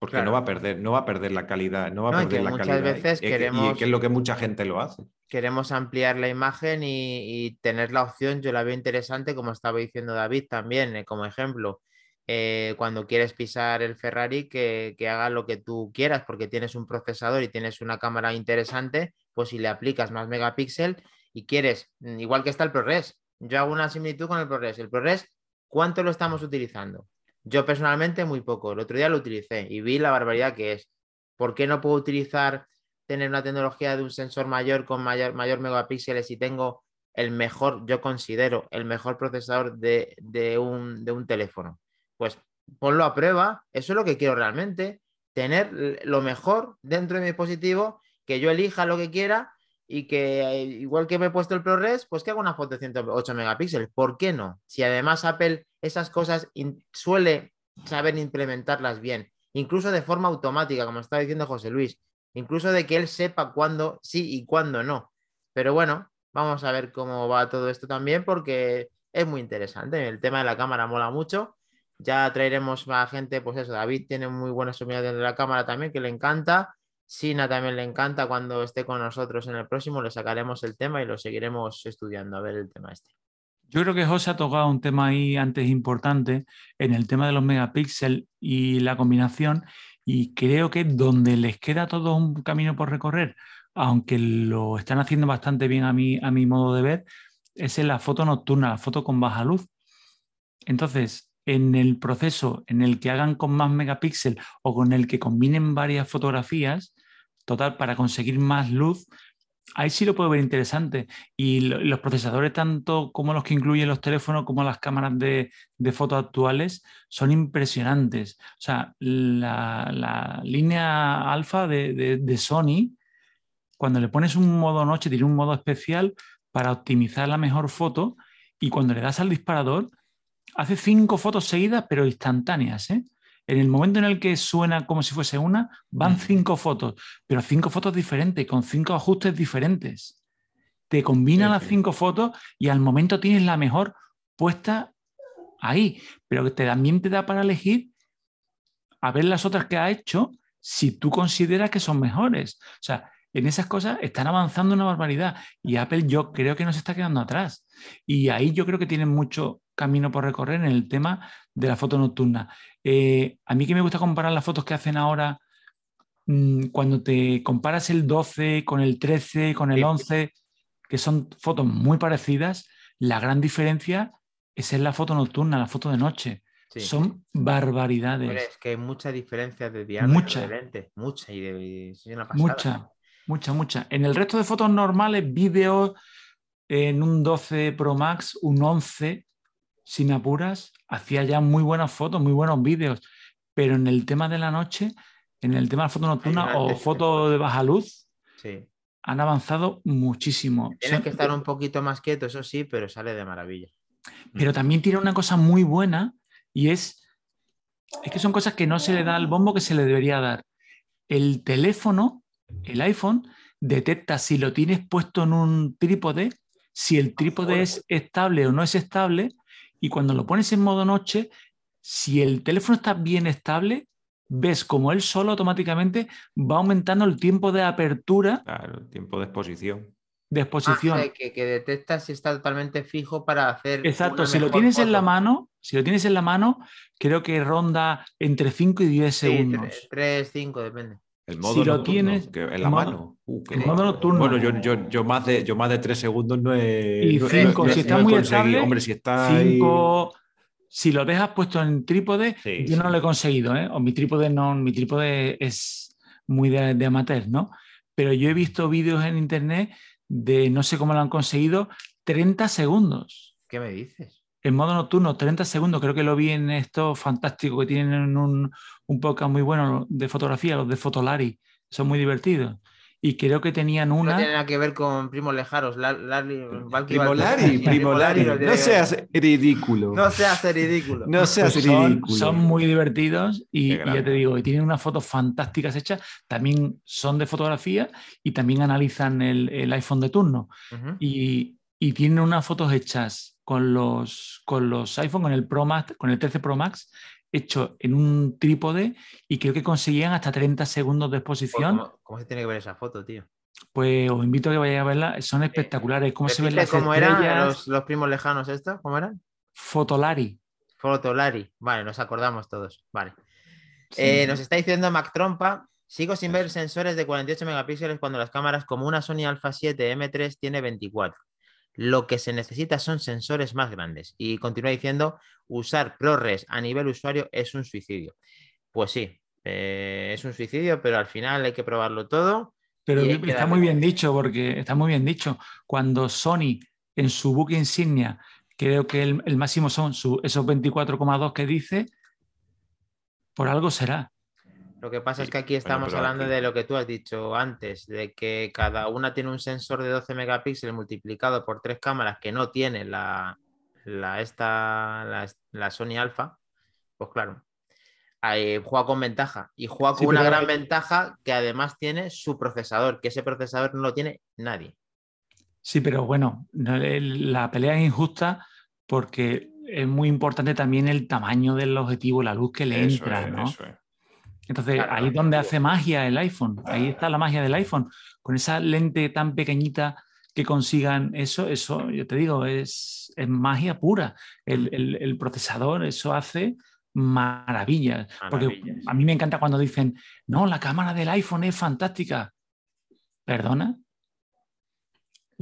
Porque Claro. no va a perder, no va a perder la calidad, no va a No, perder que la muchas calidad. veces y queremos- que es lo que mucha gente lo hace. queremos ampliar la imagen y, y tener la opción, yo la veo interesante, como estaba diciendo David también, eh, como ejemplo, eh, cuando quieres pisar el Ferrari, que, que haga lo que tú quieras, porque tienes un procesador y tienes una cámara interesante, pues si le aplicas más megapíxel y quieres, mm, igual que está el ProRes, yo hago una similitud con el ProRes. El ProRes, ¿cuánto lo estamos utilizando? Yo personalmente muy poco, el otro día lo utilicé y vi la barbaridad que es. ¿Por qué no puedo utilizar tener una tecnología de un sensor mayor con mayor, mayor megapíxeles y tengo el mejor, yo considero, el mejor procesador de, de un, de un teléfono? Pues ponlo a prueba, eso es lo que quiero realmente, tener lo mejor dentro de mi dispositivo, que yo elija lo que quiera y que eh, igual que me he puesto el ProRes, pues que haga una foto de 108 megapíxeles. ¿Por qué no? Si además Apple esas cosas suele saber implementarlas bien, incluso de forma automática, como estaba diciendo José Luis, incluso de que él sepa cuándo sí y cuándo no. Pero bueno, vamos a ver cómo va todo esto también porque es muy interesante. El tema de la cámara mola mucho. Ya traeremos a gente, pues eso, David tiene muy buenas opiniones de la cámara también, que le encanta. Sina también le encanta cuando esté con nosotros en el próximo, le sacaremos el tema y lo seguiremos estudiando a ver el tema este. Yo creo que José ha tocado un tema ahí antes importante en el tema de los megapíxeles y la combinación y creo que donde les queda todo un camino por recorrer, aunque lo están haciendo bastante bien a mi, a mi modo de ver, es en la foto nocturna, la foto con baja luz. Entonces, en el proceso en el que hagan con más megapíxeles o con el que combinen varias fotografías, total, para conseguir más luz, ahí sí lo puedo ver interesante. Y lo- los procesadores, tanto como los que incluyen los teléfonos como las cámaras de, de fotos actuales, son impresionantes. O sea, la, la línea alfa de, de- de Sony, cuando le pones un modo noche, tiene un modo especial para optimizar la mejor foto y cuando le das al disparador, hace cinco fotos seguidas, pero instantáneas. ¿eh? En el momento en el que suena como si fuese una, van Ujú. cinco fotos, pero cinco fotos diferentes, con cinco ajustes diferentes. Te combinan Sí, las sí. cinco fotos y al momento tienes la mejor puesta ahí, pero que te, también te da para elegir a ver las otras que ha hecho si tú consideras que son mejores. O sea, en esas cosas están avanzando una barbaridad y Apple yo creo que no se está quedando atrás. Y ahí yo creo que tienen mucho camino por recorrer en el tema de la foto nocturna. Eh, a mí que me gusta comparar las fotos que hacen ahora, mm, cuando te comparas el 12 con el 13, con el Sí. 11, que son fotos muy parecidas, la gran diferencia es en la foto nocturna, la foto de noche. Sí. Son barbaridades. Es que hay mucha diferencia de diámetro Mucha. de mucha y de y es una pasada. Mucha, mucha, mucha. En el resto de fotos normales, vídeos en un 12 Pro Max, un 11, si me apuras, hacía ya muy buenas fotos, muy buenos vídeos. Pero en el tema de la noche, en el tema de la foto nocturna o foto de baja luz, Sí. han avanzado muchísimo. Tienes que estar un poquito más quieto, eso sí, pero sale de maravilla. Pero también tiene una cosa muy buena y es, es que son cosas que no se le da al bombo que se le debería dar. El teléfono, el iPhone, detecta si lo tienes puesto en un trípode, si el trípode es estable o no es estable, y cuando lo pones en modo noche, si el teléfono está bien estable, ves como él solo automáticamente va aumentando el tiempo de apertura Claro, el tiempo de exposición. de Ah, exposición. sea, que, que detecta si está totalmente fijo para hacer. Exacto, una si lo tienes en la mano, si lo tienes en la mano, creo que ronda entre 5 y 10 Sí, segundos. 3, 5, depende. El modo Si lo nocturno, tienes que en en la modo- mano. Uh, en de- modo nocturno. Bueno, yo, yo, yo más de yo más de tres segundos no he. Y cinco, no- si no está muy conseguido. estable, Hombre, si está ahí- Cinco, si lo dejas puesto en trípode, Sí, yo no lo he conseguido, ¿eh? O mi trípode no, mi trípode es muy de, de amateur, ¿no? Pero yo he visto vídeos en internet de no sé cómo lo han conseguido, 30 segundos. ¿Qué me dices? En modo nocturno, 30 segundos, creo que lo vi en esto fantástico que tienen un, un podcast muy bueno de fotografía, los de Fotolari, son muy divertidos. Y creo que tenían No una... tiene nada que ver con lejaros. Primo Valky- Lari, primo Lari. no No seas ridículo. No seas ridículo. No seas Pues son, ridículo. son muy divertidos y, y ya te digo, y tienen unas fotos fantásticas hechas, también son de fotografía y también analizan el, el iPhone de turno Ujú. y, y tienen unas fotos hechas con los, con los iPhone, con el Pro Max, con el 13 Pro Max, hecho en un trípode y creo que conseguían hasta 30 segundos de exposición. ¿cómo, cómo se tiene que ver esa foto, tío? Pues os invito a que vayáis a verla, son espectaculares. ¿Cómo se ven las ¿Cómo eran los, los primos lejanos estos? ¿Cómo eran? Fotolari. Fotolari. Vale, nos acordamos todos. Vale. Sí. Eh, nos está diciendo Mac Trompa. Sigo sin ver sensores de 48 megapíxeles cuando las cámaras como una Sony Alpha 7 M3 tiene 24. Lo que se necesita son sensores más grandes. Y continúa diciendo, usar ProRes a nivel usuario es un suicidio. Pues sí, eh, es un suicidio, pero al final hay que probarlo todo. Pero está darle muy bien dicho, porque está muy bien dicho. Cuando Sony en su buque insignia, creo que el, el máximo son su- esos 24,2 que dice, por algo será. Lo que pasa es que aquí estamos hablando aquí- de lo que tú has dicho antes, de que cada una tiene un sensor de 12 megapíxeles multiplicado por tres cámaras que no tiene la, la, esta, la, la Sony Alpha. Pues claro, ahí juega con ventaja y juega con Sí, una gran ventaja que además tiene su procesador, que ese procesador no lo tiene nadie. Sí, pero bueno, la pelea es injusta porque es muy importante también el tamaño del objetivo, la luz que le Eso entra, es, ¿no? eso es. Entonces, Claro, ahí es donde hace magia el iPhone. Ahí está la magia del iPhone. Con esa lente tan pequeñita que consigan eso, eso, yo te digo, es, es magia pura. El, el- el procesador, eso hace maravillas. Porque Maravillas. a mí me encanta cuando dicen, no, la cámara del iPhone es fantástica. ¿Perdona?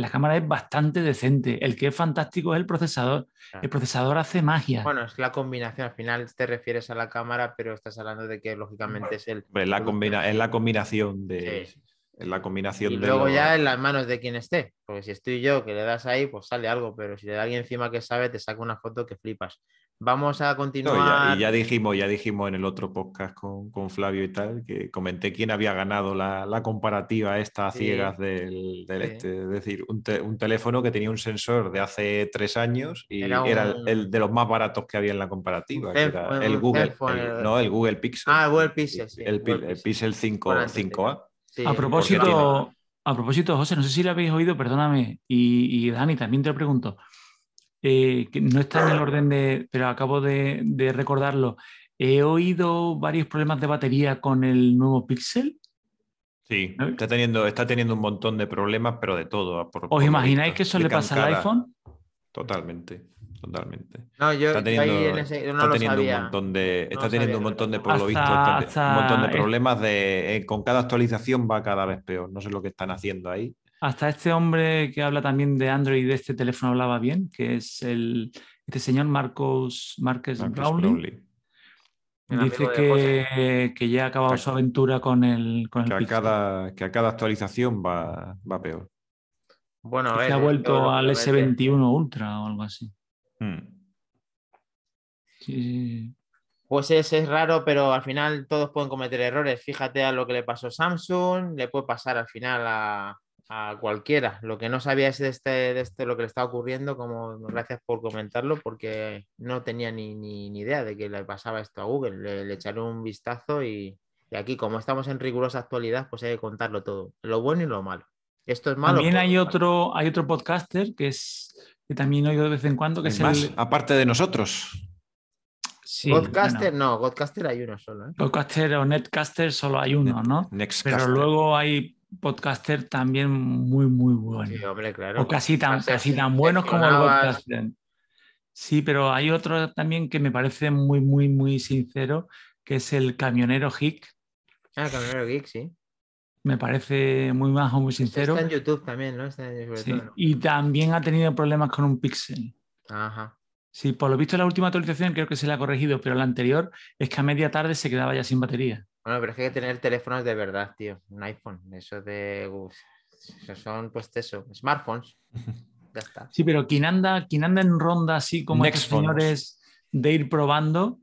La cámara es bastante decente. El que es fantástico es el procesador. Claro. El procesador hace magia. Bueno, es la combinación, al final te refieres a la cámara, pero estás hablando de que lógicamente es el... La, combina- es la combinación de. Sí. La combinación Y de. luego ya en las manos de quien esté, porque si estoy yo que le das ahí, pues sale algo, pero si le da alguien encima que sabe, te saca una foto que flipas. Vamos a No, continuar. ya, y ya dijimos, ya dijimos en el otro podcast con, con Flavio y tal, que comenté quién había ganado la, la comparativa esta a Sí. ciegas del, del Sí. este. Es decir, un, te- un teléfono que tenía un sensor de hace tres años y Era era, el- de los más baratos que había en la comparativa. Que era el Google, el- no, el Google Pixel. Ah, el Google Pixel, sí, El, Google el Pixel. Pixel 5, Con antes de 5A. Sí, A propósito, a propósito, José, no sé si lo habéis oído, perdóname, y, y Dani, también te lo pregunto, eh, que no está en el orden de, pero acabo de, de recordarlo. He oído varios problemas de batería con el nuevo Pixel. Sí, está teniendo, está teniendo un montón de problemas, pero de todo. por- ¿Os imagináis que eso le pasa al iPhone? Totalmente, totalmente. No, yo, Está yo ahí teniendo, en ese- no está lo teniendo sabía. un montón de, está teniendo un montón de, por lo visto, Hasta- un montón de problemas de, eh, con cada actualización va cada vez peor. No sé lo que están haciendo ahí. Hasta este hombre que habla también de Android de este teléfono hablaba bien, que es el, este señor Marcos Márquez Marcus Brownlee. Brownlee. El Dice que, que ya ha acabado Que- su aventura con el, con el Que a, cada, que a cada actualización va, va peor. Bueno, a Que ver, se ha yo vuelto al lo- S21 Ultra o algo así. Hmm. Sí, sí. Pues es, es raro, pero al final todos pueden cometer errores. Fíjate a lo que le pasó a Samsung, le puede pasar al final a, a cualquiera. Lo que no sabía es de este, de este lo que le estaba ocurriendo, como gracias por comentarlo, porque no tenía ni, ni, ni idea de que le pasaba esto a Google. Le, le echaré un vistazo y, y aquí, como estamos en rigurosa actualidad, pues hay que contarlo todo, lo bueno y lo malo. Esto es malo. También pues, hay otro, hay otro podcaster que es que también oigo de vez en cuando, que es más, el. aparte de nosotros. Sí, Podcaster, bueno, no, Podcaster hay uno solo. ¿eh? podcaster o netcaster solo hay uno, ¿no? Nextcaster. Pero luego hay podcaster también muy, muy buenos. Sí, hombre, claro. O casi tan, casi tan buenos como el podcaster. Sí, pero hay otro también que me parece muy, muy, muy sincero, que es el camionero Hick. Ah, Camionero Geek, sí. Me parece muy majo, muy sincero. Está en YouTube también, ¿no? Está en- sobre Sí, todo, ¿no? Y también ha tenido problemas con un pixel. Ajá. Sí, por lo visto la última actualización creo que se le ha corregido, pero la anterior es que a media tarde se quedaba ya sin batería. Bueno, pero es que hay que tener teléfonos de verdad, tío. Un iPhone. Eso de. uf, son, pues, eso. Smartphones. Ya está. Sí, pero quien anda, quien anda en ronda así como estos señores de ir probando,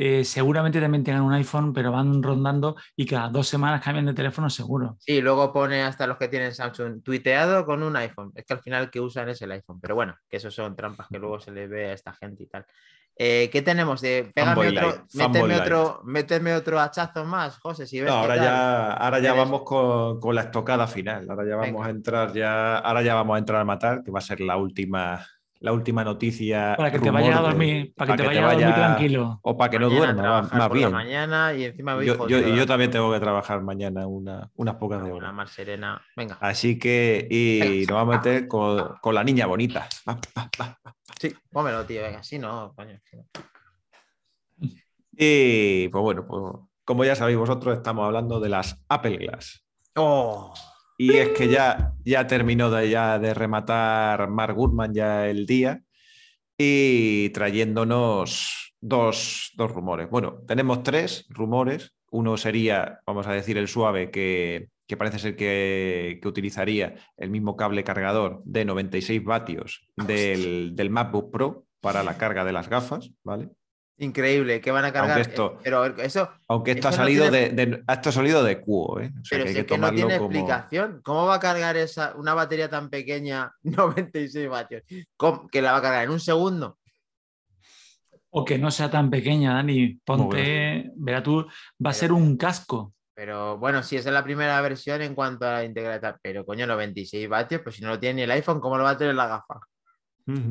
eh, seguramente también tengan un iPhone, pero van rondando y cada dos semanas cambian de teléfono seguro. Sí, luego pone hasta los que tienen Samsung tuiteado con un iPhone. Es que al final el que usan es el iPhone. Pero bueno, que eso son trampas que luego se le ve a esta gente y tal. Eh, ¿Qué tenemos? De, pégame otro, méteme, otro, méteme otro hachazo más, José. Si ves No, ahora ya, ahora ya vamos con, con la estocada final. Ahora ya vamos Venga. a entrar ya, ahora ya vamos a entrar a matar, que va a ser la última, la última noticia. Para que te vayas a de- dormir, para que te vayas a vaya- dormir tranquilo. O para que no duerma, más bien. mañana y encima voy Yo, yo- jodido, y yo ¿verdad? también tengo que trabajar mañana una- unas pocas de Una horas. más serena. Venga. Así que, y Venga. nos vamos a meter con, con la niña bonita. Va, va, va. Sí, pómelo, tío. Venga, sí, no, coño. sí, no. Y pues bueno, pues, como ya sabéis vosotros, estamos hablando de las Apple Glass. Oh, Y es que ya, ya terminó de, ya de rematar Mark Gurman ya el día y trayéndonos dos, dos rumores. Bueno, tenemos tres rumores. Uno sería, vamos a decir, el suave, que, que parece ser que, que utilizaría el mismo cable cargador de 96 vatios del, del MacBook Pro para la carga de las gafas, ¿vale? Increíble. ¿Qué van a cargar? Aunque esto- Eh, Pero eso, Aunque esto ha no salido, tiene- de, de- esto ha salido de Cuo, ¿eh? O sea, pero que hay si que es que no tiene como... explicación. ¿Cómo va a cargar esa, una batería tan pequeña, 96 vatios? ¿Cómo? ¿Que la va a cargar en un segundo? O que no sea tan pequeña, Dani. Ponte, verá tú, va a ser un casco. Pero bueno, si esa es la primera versión en cuanto a la integralidad. Pero coño, 96 vatios, pues si no lo tiene ni el iPhone, ¿cómo lo va a tener la gafa?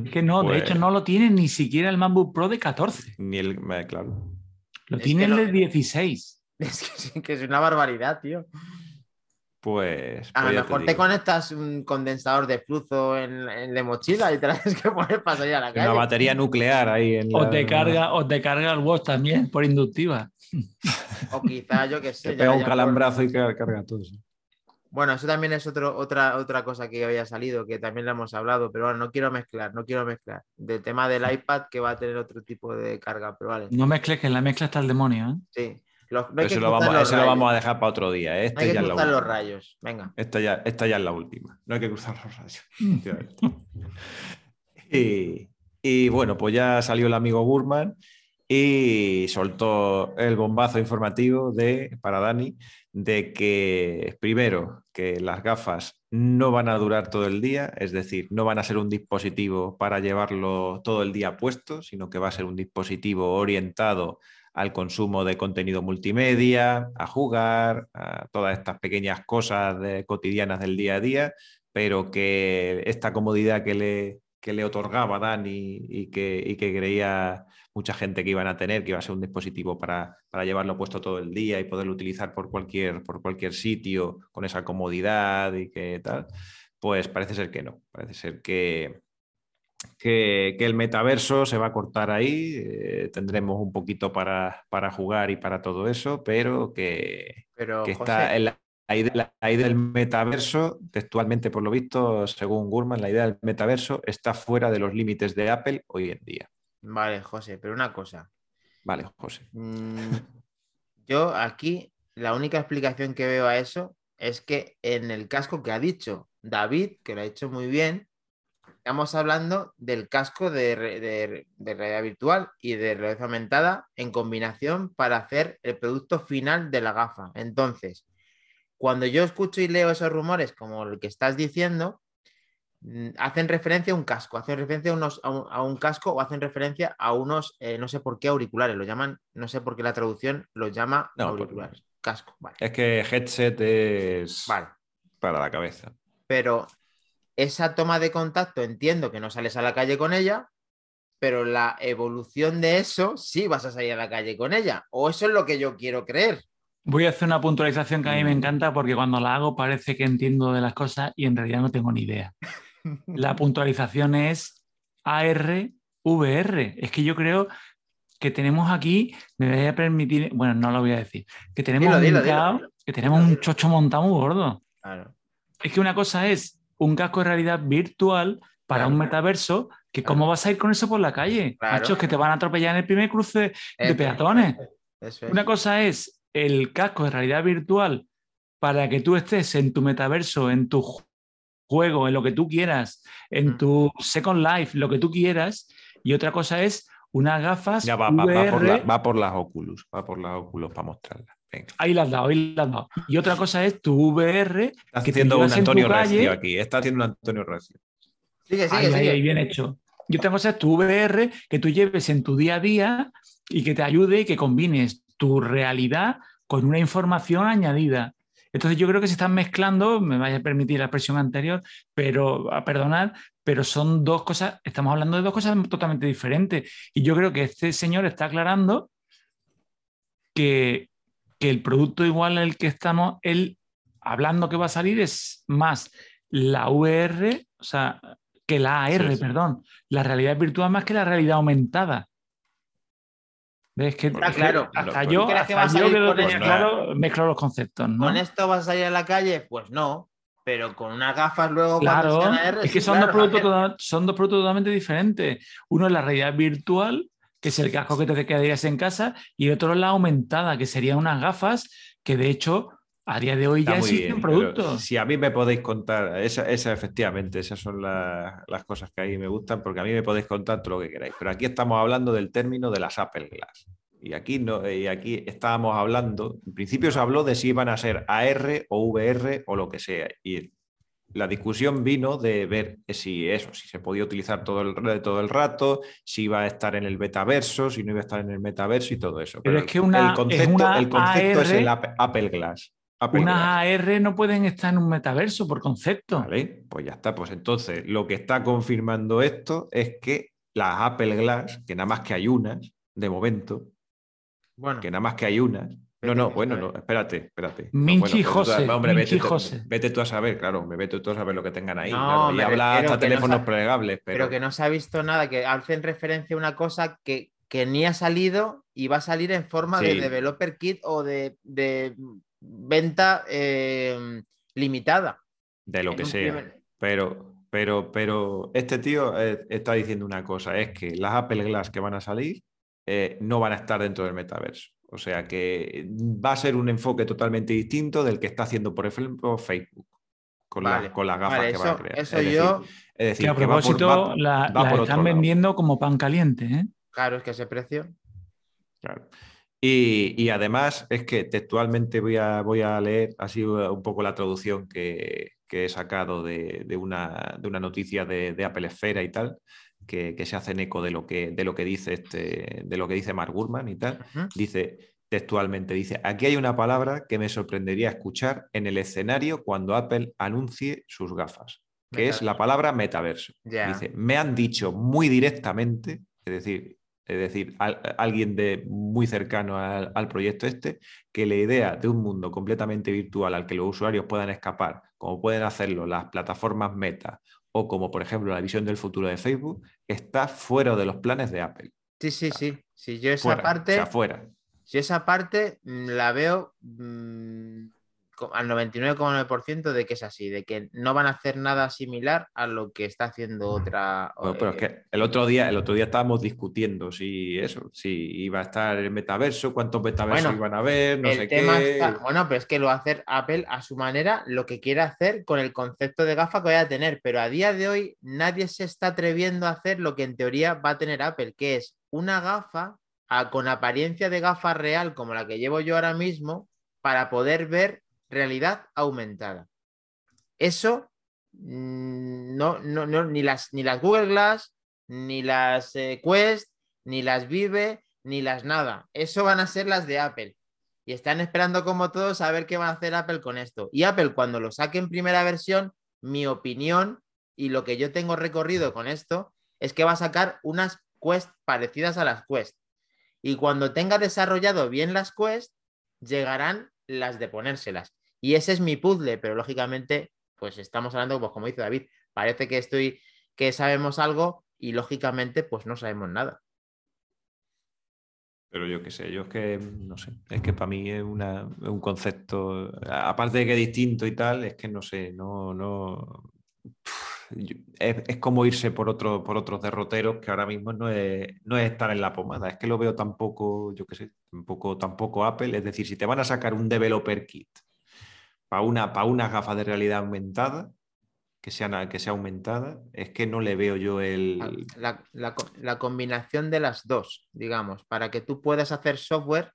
Es que no, de Pues, hecho no lo tiene ni siquiera el MacBook Pro de 14. Ni el... eh, Claro. Lo Es tiene el no- de 16. Es que, sí, que es una barbaridad, tío. Pues... A pues lo ya mejor te, conectas un condensador de flujo en, en la mochila y te la tienes que poner para salir a la Una calle. batería nuclear ahí en O la- te carga, o te carga el Watch también por inductiva. O quizá, yo qué Te sé. ya- pega un ya por- calambrazo y car- carga todo. sí. Bueno, eso también es otro, otra, otra cosa que había salido, que también le hemos hablado, pero bueno, no quiero mezclar, no quiero mezclar. Del tema del iPad que va a tener otro tipo de carga, pero vale. No mezcles que en la mezcla está el demonio. ¿eh? Sí. Los- no hay que Eso lo vamos, los eso lo vamos a dejar para otro día. ¿eh? No Este hay ya que es la cruzar los rayos. Venga. Esta ya, esta ya es la última. No hay que cruzar los rayos. y, y bueno, pues ya salió el amigo Gurman y soltó el bombazo informativo de, para Dani de que, primero, que las gafas no van a durar todo el día, es decir, no van a ser un dispositivo para llevarlo todo el día puesto, sino que va a ser un dispositivo orientado al consumo de contenido multimedia, a jugar, a todas estas pequeñas cosas de- cotidianas del día a día, pero que esta comodidad que le, que le otorgaba Dani y que, y que creía mucha gente que iban a tener, que iba a ser un dispositivo para, para llevarlo puesto todo el día y poderlo utilizar por cualquier, por cualquier sitio con esa comodidad y que tal, pues parece ser que no, parece ser que, que, que el metaverso se va a cortar ahí, eh, tendremos un poquito para, para jugar y para todo eso, pero que, Pero, que José, está en la, la idea, la idea del metaverso, textualmente por lo visto, según Gurman, la idea del metaverso está fuera de los límites de Apple hoy en día. Vale, José, pero una cosa. Vale, José. Mm, Yo aquí la única explicación que veo a eso es que en el casco que ha dicho David, que lo ha hecho muy bien, estamos hablando del casco de, de- de realidad virtual y de realidad aumentada en combinación para hacer el producto final de la gafa. Entonces, cuando yo escucho y leo esos rumores, como el que estás diciendo, hacen referencia a un casco, hacen referencia a, unos, a, un, a un casco o hacen referencia a unos, eh, no sé por qué, auriculares. Lo llaman, no sé por qué la traducción los llama No, por- auriculares. Casco, vale. Es que headset es Vale. para la cabeza. Pero esa toma de contacto entiendo que no sales a la calle con ella, pero la evolución de eso sí vas a salir a la calle con ella. O eso es lo que yo quiero creer. Voy a hacer una puntualización que a mí me Mm. encanta porque cuando la hago parece que entiendo de las cosas y en realidad no tengo ni idea. La puntualización es ARVR. Es que yo creo que tenemos aquí, me voy a permitir, bueno, no lo voy a decir, que tenemos, Dilo, que tenemos un chocho montado muy gordo. Claro. Es que una cosa es un casco de realidad virtual para Claro. un metaverso, que Claro. cómo vas a ir con eso por la calle. Que te van a atropellar en el primer cruce de Eso, peatones. Eso. Una cosa es el casco de realidad virtual para que tú estés en tu metaverso, en tu juego, en lo que tú quieras, en tu Second Life, lo que tú quieras. Y otra cosa es unas gafas Ya va, va- va por VR. la- va por las Oculus, va por las Oculus para mostrarlas. Venga. Ahí las dado, ahí las has dado. Y otra cosa es tu VR. Estás que haciendo un Antonio. Recio aquí. Está haciendo un Antonio Recio. Sigue, sigue, Ahí, ahí, sigue. ahí, bien hecho. Y otra cosa es tu VR que tú lleves en tu día a día y que te ayude y que combines tu realidad con una información añadida. Entonces yo creo que se están mezclando, me vaya a permitir la expresión anterior, pero a perdonar, pero son dos cosas, estamos hablando de dos cosas totalmente diferentes. Y yo creo que este señor está aclarando que, que el producto igual al que estamos, él hablando que va a salir es más la VR, o sea, que la AR, Sí, sí. perdón, la realidad virtual más que la realidad aumentada. ¿Ves? Que, Está es que claro. hasta yo, ¿Crees que hasta va a yo salir que lo con tenía claro, mezclo los conceptos, ¿no? ¿Con esto vas a salir a la calle? Pues no. Pero con unas gafas luego Claro, AR, es que sí, son, claro, dos productos son dos productos totalmente diferentes. Uno es la realidad virtual, que es el casco que te quedarías en casa, y otro es la aumentada, que serían unas gafas que de hecho a día de hoy Está ya existen bien, pero productos. Si a mí me podéis contar, esa, esa efectivamente, esas son la- las cosas que a mí me gustan, porque a mí me podéis contar todo lo que queráis. Pero aquí estamos hablando del término de las Apple Glass. Y aquí, no, y aquí estábamos hablando, en principio se habló de si iban a ser AR o VR o lo que sea. Y la discusión vino de ver si eso, si se podía utilizar todo el, todo el rato, si iba a estar en el metaverso, si no iba a estar en el metaverso y todo eso. Pero es que una- el concepto, es una el concepto es AR, el Apple, Apple Glass. Apple Unas Glass. AR no pueden estar en un metaverso por concepto. Vale, pues ya está. Pues entonces, lo que está confirmando esto es que las Apple Glass, que nada más que hay unas, de momento, Bueno, que nada más que hay unas. No, no, bueno, no, espérate, espérate. No, Minchi bueno, tú a- José, hombre, vete, Minchi tú- José. vete tú a saber, claro, me vete tú a saber lo que tengan ahí. No, claro, y me habla hasta no teléfonos plegables, pero... pero, que no se ha visto nada, que hacen referencia a una cosa que, que ni ha salido y va a salir en forma de developer kit o de, de venta eh, limitada. de lo que sea. primer- Pero, pero, pero este tío eh, está diciendo una cosa, es que las Apple Glass que van a salir eh, no van a estar dentro del metaverso. O sea que va a ser un enfoque totalmente distinto del que está haciendo, por ejemplo, Facebook. Con, la- con las gafas vale, que van a crear. eso es decir, yo, es decir, Que a que va por- propósito va- la, va la por otro están vendiendo como pan caliente. ¿eh? claro, es que ese precio. Claro. Y, y además es que textualmente voy a, voy a leer así un poco la traducción que, que he sacado de, de una, de una noticia de, de Apple Esfera y tal, que, que se hacen eco de lo que, de lo que dice este, de lo que dice Mark Gurman y tal. Dice textualmente, dice, aquí hay una palabra que me sorprendería escuchar en el escenario cuando Apple anuncie sus gafas, que es la palabra metaverso. Dice, me han dicho muy directamente, es decir, es decir, al- alguien de muy cercano al, al proyecto este, que la idea de un mundo completamente virtual al que los usuarios puedan escapar, como pueden hacerlo las plataformas Meta o como por ejemplo la visión del futuro de Facebook, está fuera de los planes de Apple. Sí, sí, sí. Si yo esa Fuera, parte, o sea, fuera. si esa parte la veo mm, al 99,9% de que es así, de que no van a hacer nada similar a lo que está haciendo otra. Bueno, pero es eh, que el otro día, el otro día estábamos discutiendo si eso, si iba a estar el metaverso, cuántos metaversos Bueno, iban a haber, no el sé tema qué. está, bueno, pero es que lo va a hacer Apple a su manera, lo que quiere hacer con el concepto de gafa que vaya a tener, pero a día de hoy nadie se está atreviendo a hacer lo que en teoría va a tener Apple, que es una gafa a- con apariencia de gafa real como la que llevo yo ahora mismo para poder ver realidad aumentada. Eso mm, no, no, no, ni las, ni las Google Glass, ni las eh, Quest, ni las Vive, ni las nada. Eso van a ser las de Apple. Y están esperando como todos a ver qué va a hacer Apple con esto. Y Apple cuando lo saque en primera versión, mi opinión y lo que yo tengo recorrido con esto es que va a sacar unas Quest parecidas a las Quest. Y cuando tenga desarrollado bien las Quest, llegarán las de ponérselas. Y ese es mi puzzle, pero lógicamente, pues estamos hablando, pues como dice David, parece que estoy, que sabemos algo y lógicamente, pues no sabemos nada. Pero yo qué sé, yo es que, no sé, es que para mí es, un concepto, aparte de que es distinto y tal, es que no sé, no, no, es, como irse por, otro, por otros derroteros que ahora mismo no es, no es estar en la pomada, es que lo veo tampoco, yo qué sé, tampoco, tampoco Apple, es decir, si te van a sacar un developer kit para una, gafa de realidad aumentada, que sea, que sea aumentada, es que no le veo yo el... La, combinación de las dos, digamos, para que tú puedas hacer software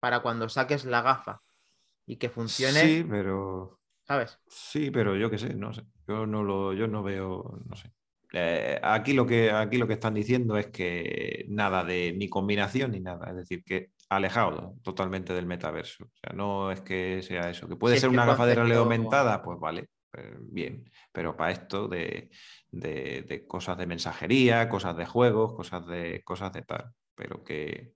para cuando saques la gafa y que funcione. Sí, pero... ¿Sabes? Sí, pero yo qué sé, no sé. Yo no lo, yo no veo, no sé. Eh, aquí, lo que, aquí lo que están diciendo es que nada de ni combinación ni nada. Es decir, que alejado totalmente del metaverso. O sea, no es que sea eso. Que puede ser una gafa de realidad aumentada, pues vale, pues bien. Pero para esto de, cosas de mensajería, cosas de juegos, cosas de cosas de tal. Pero que.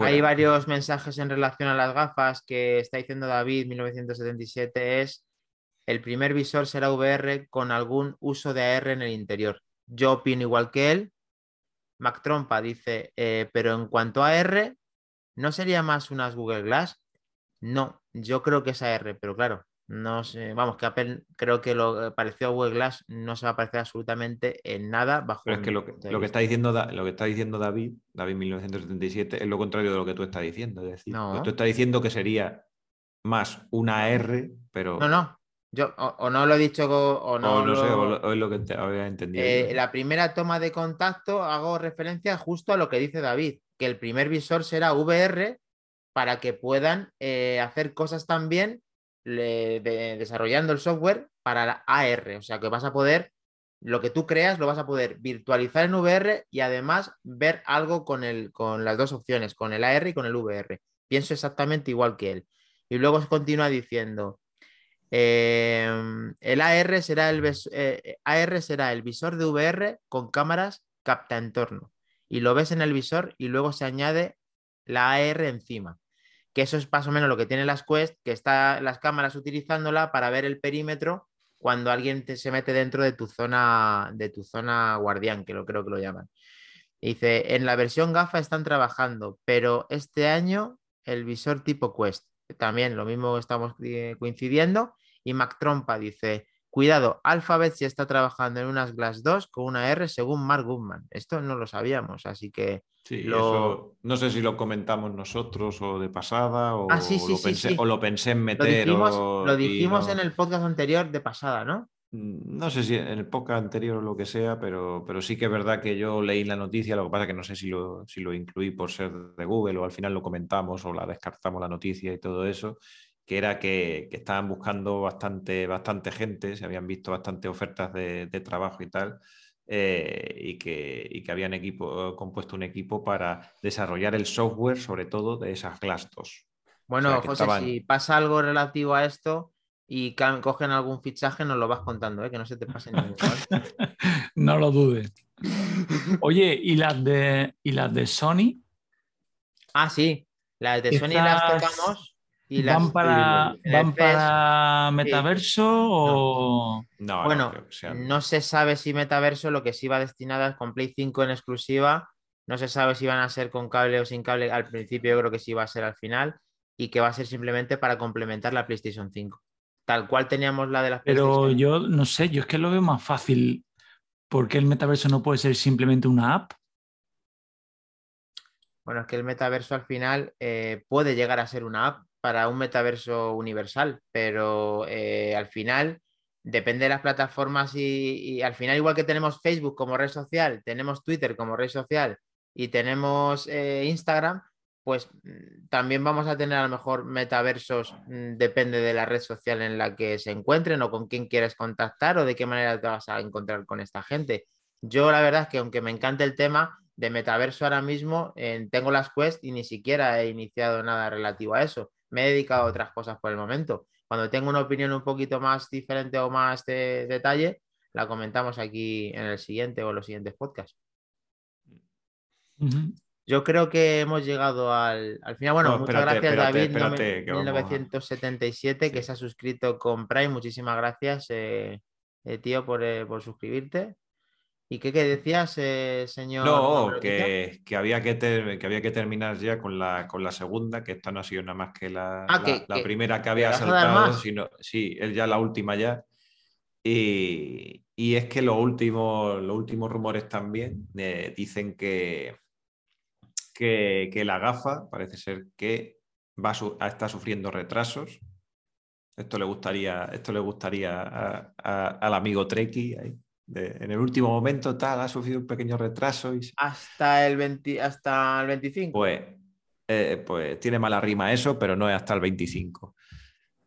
Hay varios mensajes en relación a las gafas que está diciendo David 1977 es el primer visor será VR con algún uso de AR en el interior. Yo opino igual que él, Mac Trompa dice, eh, pero en cuanto a R, ¿no sería más unas Google Glass? No, yo creo que es AR, pero claro, no sé, vamos, que Apple creo que lo eh, parecido a Google Glass no se va a parecer absolutamente en nada bajo. Pero es que lo que, está diciendo lo que está diciendo David, David 1977, es lo contrario de lo que tú estás diciendo. Es decir, tú estás diciendo que sería más una R, pero. No, no, yo, o, no lo he dicho o no. no sé, o, es lo que te había entendido. Eh, la primera toma de contacto hago referencia justo a lo que dice David, que el primer visor será VR para que puedan eh, hacer cosas también desarrollando el software para la AR. O sea que vas a poder, lo que tú creas, lo vas a poder virtualizar en VR y además ver algo con, el, con las dos opciones, con el AR y con el VR. Pienso exactamente igual que él. Y luego continúa diciendo. Em, el AR será el, eh, AR será el visor de VR con cámaras capta entorno. Y lo ves en el visor y luego se añade la AR encima. Que eso es más o menos lo que tiene las Quest, que está las cámaras utilizándola para ver el perímetro cuando alguien se mete dentro de tu zona de tu zona guardián, que lo creo que lo llaman. dice, en la versión GAFA están trabajando, pero este año el visor tipo Quest. También lo mismo estamos eh, coincidiendo y Mac Trompa dice, cuidado, Alphabet si está trabajando en unas Glass 2 con una R según Mark Goodman. Esto no lo sabíamos, así que... Sí, lo... no sé si lo comentamos nosotros o de pasada o, ah, lo, pensé, o lo pensé en meter. Lo dijimos, en el podcast anterior de pasada, ¿no? Mm, no sé si en el podcast anterior o lo que sea, pero, pero sí que es verdad que yo leí la noticia, lo que pasa es que no sé si lo, si lo incluí por ser de Google o al final lo comentamos o la descartamos la noticia y todo eso, que era que, estaban buscando bastante, bastante gente, se habían visto bastantes ofertas de, trabajo y tal, eh, y, que, que, habían equipo, compuesto un equipo para desarrollar el software, sobre todo de esas Glass 2. Bueno, José, si pasa algo relativo a esto y cogen algún fichaje, nos lo vas contando, ¿eh? que no se te pase ningún. no lo dudes. Oye, ¿y las de y las de Sony? Ah, sí. Las de Sony las tocamos ¿Van para, ¿van para metaverso o...? No, bueno, no, se sabe si metaverso, lo que sí va destinada es con Play 5 en exclusiva. No se sabe si van a ser con cable o sin cable. Al principio yo creo que sí va a ser al final y que va a ser simplemente para complementar la PlayStation 5. Tal cual teníamos la de las Pero yo no sé, yo es que lo veo más fácil. porque el metaverso no puede ser simplemente una app? Bueno, es que el metaverso al final eh, puede llegar a ser una app, para un metaverso universal, pero eh, al final depende de las plataformas y, al final igual que tenemos Facebook como red social, tenemos Twitter como red social y tenemos eh, Instagram, pues mm, también vamos a tener a lo mejor metaversos, mm, depende de la red social en la que se encuentren o con quién quieres contactar o de qué manera te vas a encontrar con esta gente. Yo la verdad es que aunque me encante el tema de metaverso ahora mismo, tengo las Quest y ni siquiera he iniciado nada relativo a eso. Me he dedicado a otras cosas por el momento. Cuando tengo una opinión un poquito más diferente o más de detalle, la comentamos aquí en el siguiente o los siguientes podcasts. Yo creo que hemos llegado al, final. Bueno, muchas gracias, David. 1977, que se ha suscrito con Prime. Muchísimas gracias, eh, eh, tío, eh, por, suscribirte. ¿Y qué, decías, señor? No, que, había que, que, había que terminar ya con la, con la segunda, que esta no ha sido nada más que la, ah, la, primera que había saltado, sino, sí, es ya la última ya. Y, es que los últimos, los últimos rumores también dicen que, que, la gafa parece ser que va a, estar sufriendo retrasos. Esto le gustaría, esto le gustaría al amigo Treki. En el último momento tal, ha sufrido un pequeño retraso. Y... Hasta, el hasta el 25. Pues, eh, pues tiene mala rima eso, pero no es hasta el 25.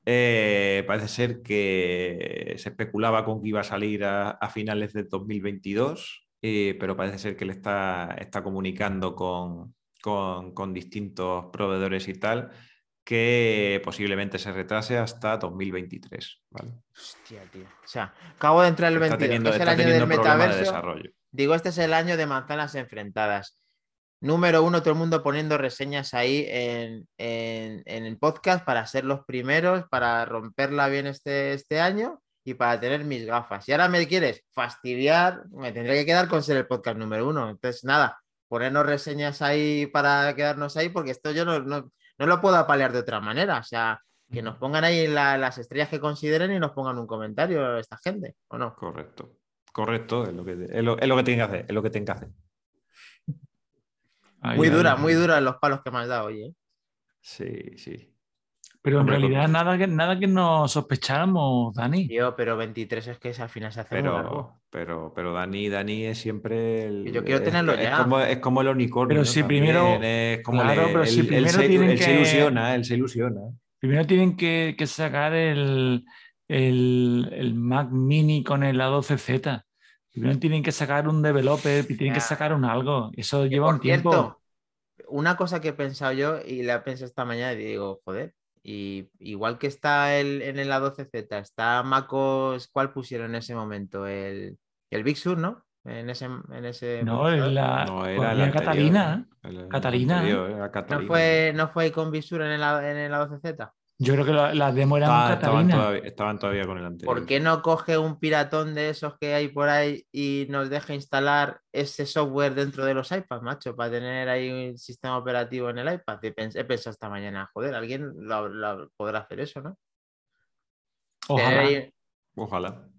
Eh, parece ser que se especulaba con que iba a salir a, finales de 2022, eh, pero parece ser que le está, está comunicando con, con, distintos proveedores y tal, que posiblemente se retrase hasta 2023. Hostia, tío. O sea, acabo de entrar el 22, es el año del metaverso. Digo, este es el año de manzanas enfrentadas. Número uno, todo el mundo poniendo reseñas ahí en, el podcast para ser los primeros, para romperla bien este, este año y para tener mis gafas. Y ahora me quieres fastidiar, me tendré que quedar con ser el podcast número uno. Entonces, nada, ponernos reseñas ahí para quedarnos ahí, porque esto yo no, lo puedo apalear de otra manera. O sea, que nos pongan ahí las estrellas que consideren y nos pongan un comentario esta gente, ¿o no? Correcto, correcto, es lo que, es lo, que tienen que hacer, es lo que tienen que hacer. muy dura, muy dura los palos que me has dado hoy, ¿eh? Sí, sí. Pero en realidad nada que, nada que nos sospecháramos, Dani. Yo, pero 23 es que al final se hace pero, Pero, pero Dani, Dani es siempre el. Yo quiero tenerlo es, ya. Es como, el unicornio. Pero si primero. Es como claro, pero si primero se, tienen que... se ilusiona, él se ilusiona. Primero tienen que, sacar el, el, Mac Mini con el A12Z. Primero tienen que sacar un developer y tienen que sacar un algo. Eso lleva un tiempo. una cosa que he pensado yo y la he pensado esta mañana y digo, joder, y igual que está el, en el A12Z, está MacOS, ¿cuál pusieron en ese momento? El, el Big Sur, ¿no? En ese, en ese no, la, no, era la Catalina. Catalina. ¿No, fue, ¿No fue con Big Sur en el, en el A12Z? Yo creo que las demo eran estaban, estaban, todavía, con el anterior. ¿Por qué no coge un piratón de esos que hay por ahí y nos deja instalar ese software dentro de los iPads, macho? Para tener ahí un sistema operativo en el iPad. He pensado esta mañana, joder, alguien lo, podrá hacer eso, ¿no? Ojalá. Ojalá.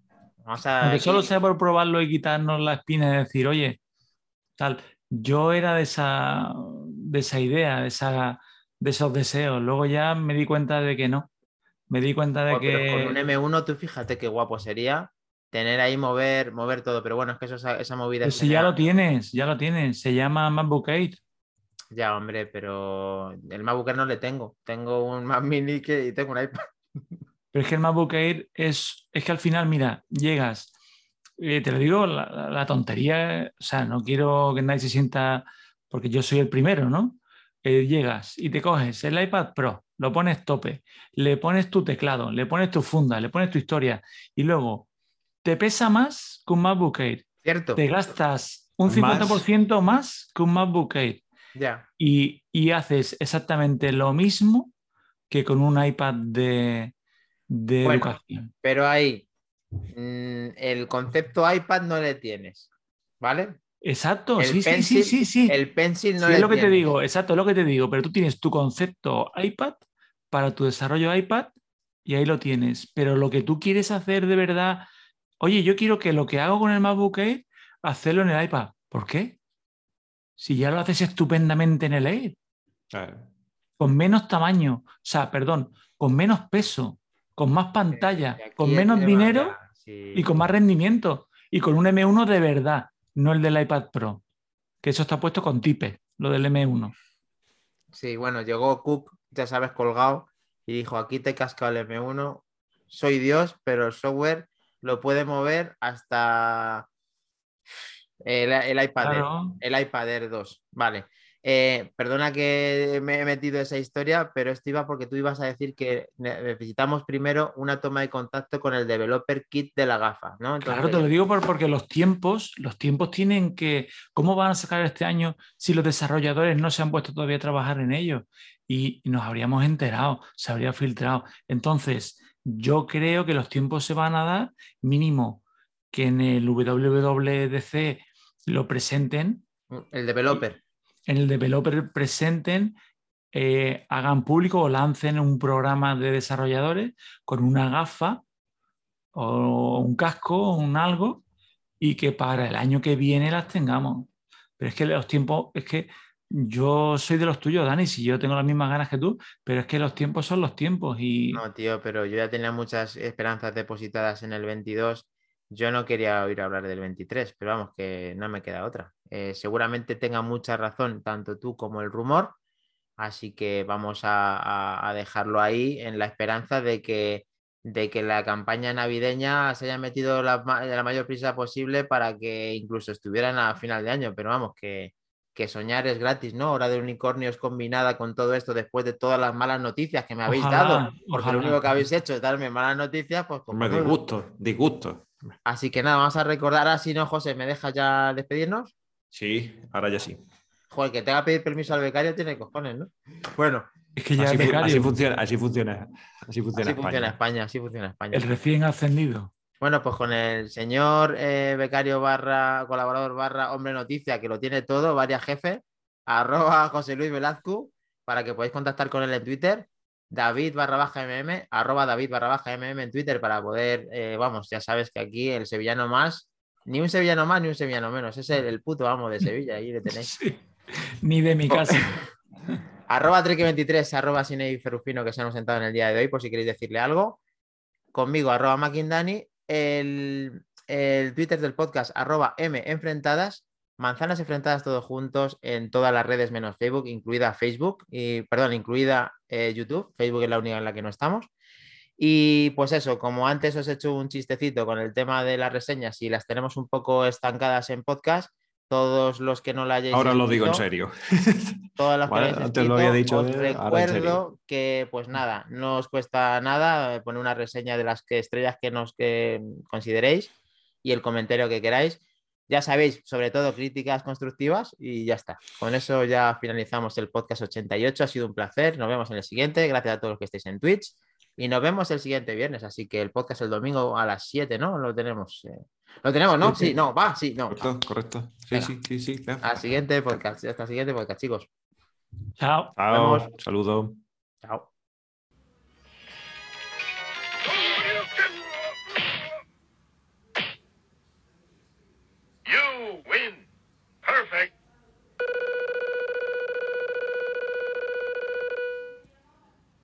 Aunque solo sea por probarlo y quitarnos la espina y decir, oye, tal. Yo era de esa, de esa idea, de esa de esos deseos. Luego ya me di cuenta de que no. Me di cuenta de que. con un M1, tú fíjate qué guapo sería tener ahí mover, mover todo. Pero bueno, es que eso, esa movida. si ya lo tienes, ya lo tienes. Se llama MacBook Air. Ya, hombre, pero el MacBook Air no le tengo. Tengo un Mac Mini que, y tengo un iPad. Pero es que el MacBook Air es, es que al final, mira, llegas, eh, te lo digo, la, la, tontería, o sea, no quiero que nadie se sienta, porque yo soy el primero, ¿no? Llegas y te coges el iPad Pro, lo pones tope, le pones tu teclado, le pones tu funda, le pones tu historia y luego te pesa más que un MacBook Air. Cierto. Te gastas un 50% más, que un MacBook Air. Ya. Y, y, exactamente lo mismo que con un iPad de, de educación. Pero ahí, mm, el concepto iPad no le tienes, ¿vale? Exacto, sí, sí, sí, sí, El pencil no es lo que te digo, exacto, es lo que te digo, pero tú tienes tu concepto iPad para tu desarrollo iPad y ahí lo tienes. Pero lo que tú quieres hacer de verdad, oye, yo quiero que lo que hago con el MacBook Air, hacerlo en el iPad. ¿Por qué? Si ya lo haces estupendamente en el Air. Con menos tamaño, o sea, perdón, con menos peso, con más pantalla, con menos dinero y con más rendimiento y con un M1 de verdad no el del iPad Pro, que eso está puesto con tipe, lo del M1. Sí, bueno, llegó Cook, ya sabes, colgado y dijo, aquí te casca el M1, soy Dios, pero el software lo puede mover hasta el, el iPad, Air, el iPad Air 2. Vale. Eh, perdona que me he metido esa historia, pero esto iba porque tú ibas a decir que necesitamos primero una toma de contacto con el developer kit de la gafa, ¿no? Claro, te lo digo porque los tiempos, los tiempos tienen que, ¿cómo van a sacar este año si los desarrolladores no se han puesto todavía a trabajar en ello? Y nos habríamos enterado, se habría filtrado. Entonces, yo creo que los tiempos se van a dar mínimo que en el WWDC lo presenten. El developer en el developer presenten, eh, hagan público o lancen un programa de desarrolladores con una gafa o un casco o un algo y que para el año que viene las tengamos. Pero es que los tiempos, es que yo soy de los tuyos, Dani, si yo tengo las mismas ganas que tú, pero es que los tiempos son los tiempos y... No, tío, pero yo ya tenía muchas esperanzas depositadas en el 22 yo no quería oír hablar del 23, pero vamos, que no me queda otra. Eh, seguramente tenga mucha razón tanto tú como el rumor, así que vamos a, dejarlo ahí en la esperanza de que, de que la campaña navideña se haya metido la, la mayor prisa posible para que incluso estuvieran a final de año, pero vamos, que, que soñar es gratis, ¿no? Hora de unicornios combinada con todo esto después de todas las malas noticias que me habéis dado, porque lo único que habéis hecho es darme malas noticias, pues... Me disgusto, disgusto. Así que nada, vamos a recordar, así no, José, ¿me dejas ya despedirnos? Sí, ahora ya sí. Joder, que tenga que pedir permiso al becario tiene cojones, ¿no? Bueno. Es que ya así, becario. así funciona, así funciona. Así funciona, España. Así funciona España. El recién ascendido. Bueno, pues con el señor eh, becario barra colaborador barra hombre noticia, que lo tiene todo, varias jefes, arroba José Luis Velazco, para que podáis contactar con él en Twitter. David barra baja MM, arroba David barra baja MM en Twitter para poder, eh, vamos, ya sabes que aquí el sevillano más, ni un sevillano más ni un sevillano menos, es el, puto amo de Sevilla, ahí le tenéis. Ni de mi casa. arroba Treque23, arroba Sinei Ferrufino que se han sentado en el día de hoy, por si queréis decirle algo. Conmigo, arroba Mackindani, el, el Twitter del podcast, arroba M Enfrentadas Manzanas enfrentadas todos juntos en todas las redes menos Facebook, incluida Facebook, y perdón, incluida eh, YouTube. Facebook es la única en la que no estamos. Y pues eso, como antes os he hecho un chistecito con el tema de las reseñas y las tenemos un poco estancadas en podcast, todos los que no la hayáis Ahora lo digo en serio. Todas las que antes lo había dicho. Os recuerdo que, pues nada, no os cuesta nada poner una reseña de las que, estrellas que nos que consideréis y el comentario que queráis. Ya sabéis, sobre todo críticas constructivas y ya está. Con eso ya finalizamos el podcast 88. Ha sido un placer. Nos vemos en el siguiente. Gracias a todos los que estéis en Twitch. Y nos vemos el siguiente viernes. Así que el podcast el domingo a las 7, ¿no? Lo tenemos. Eh, Lo tenemos, ¿no? Sí, no, va, sí, no. Correcto, correcto. Sí, sí, sí, sí. Al siguiente podcast. Hasta el siguiente podcast, chicos. Chao. Chao. Saludo. Chao.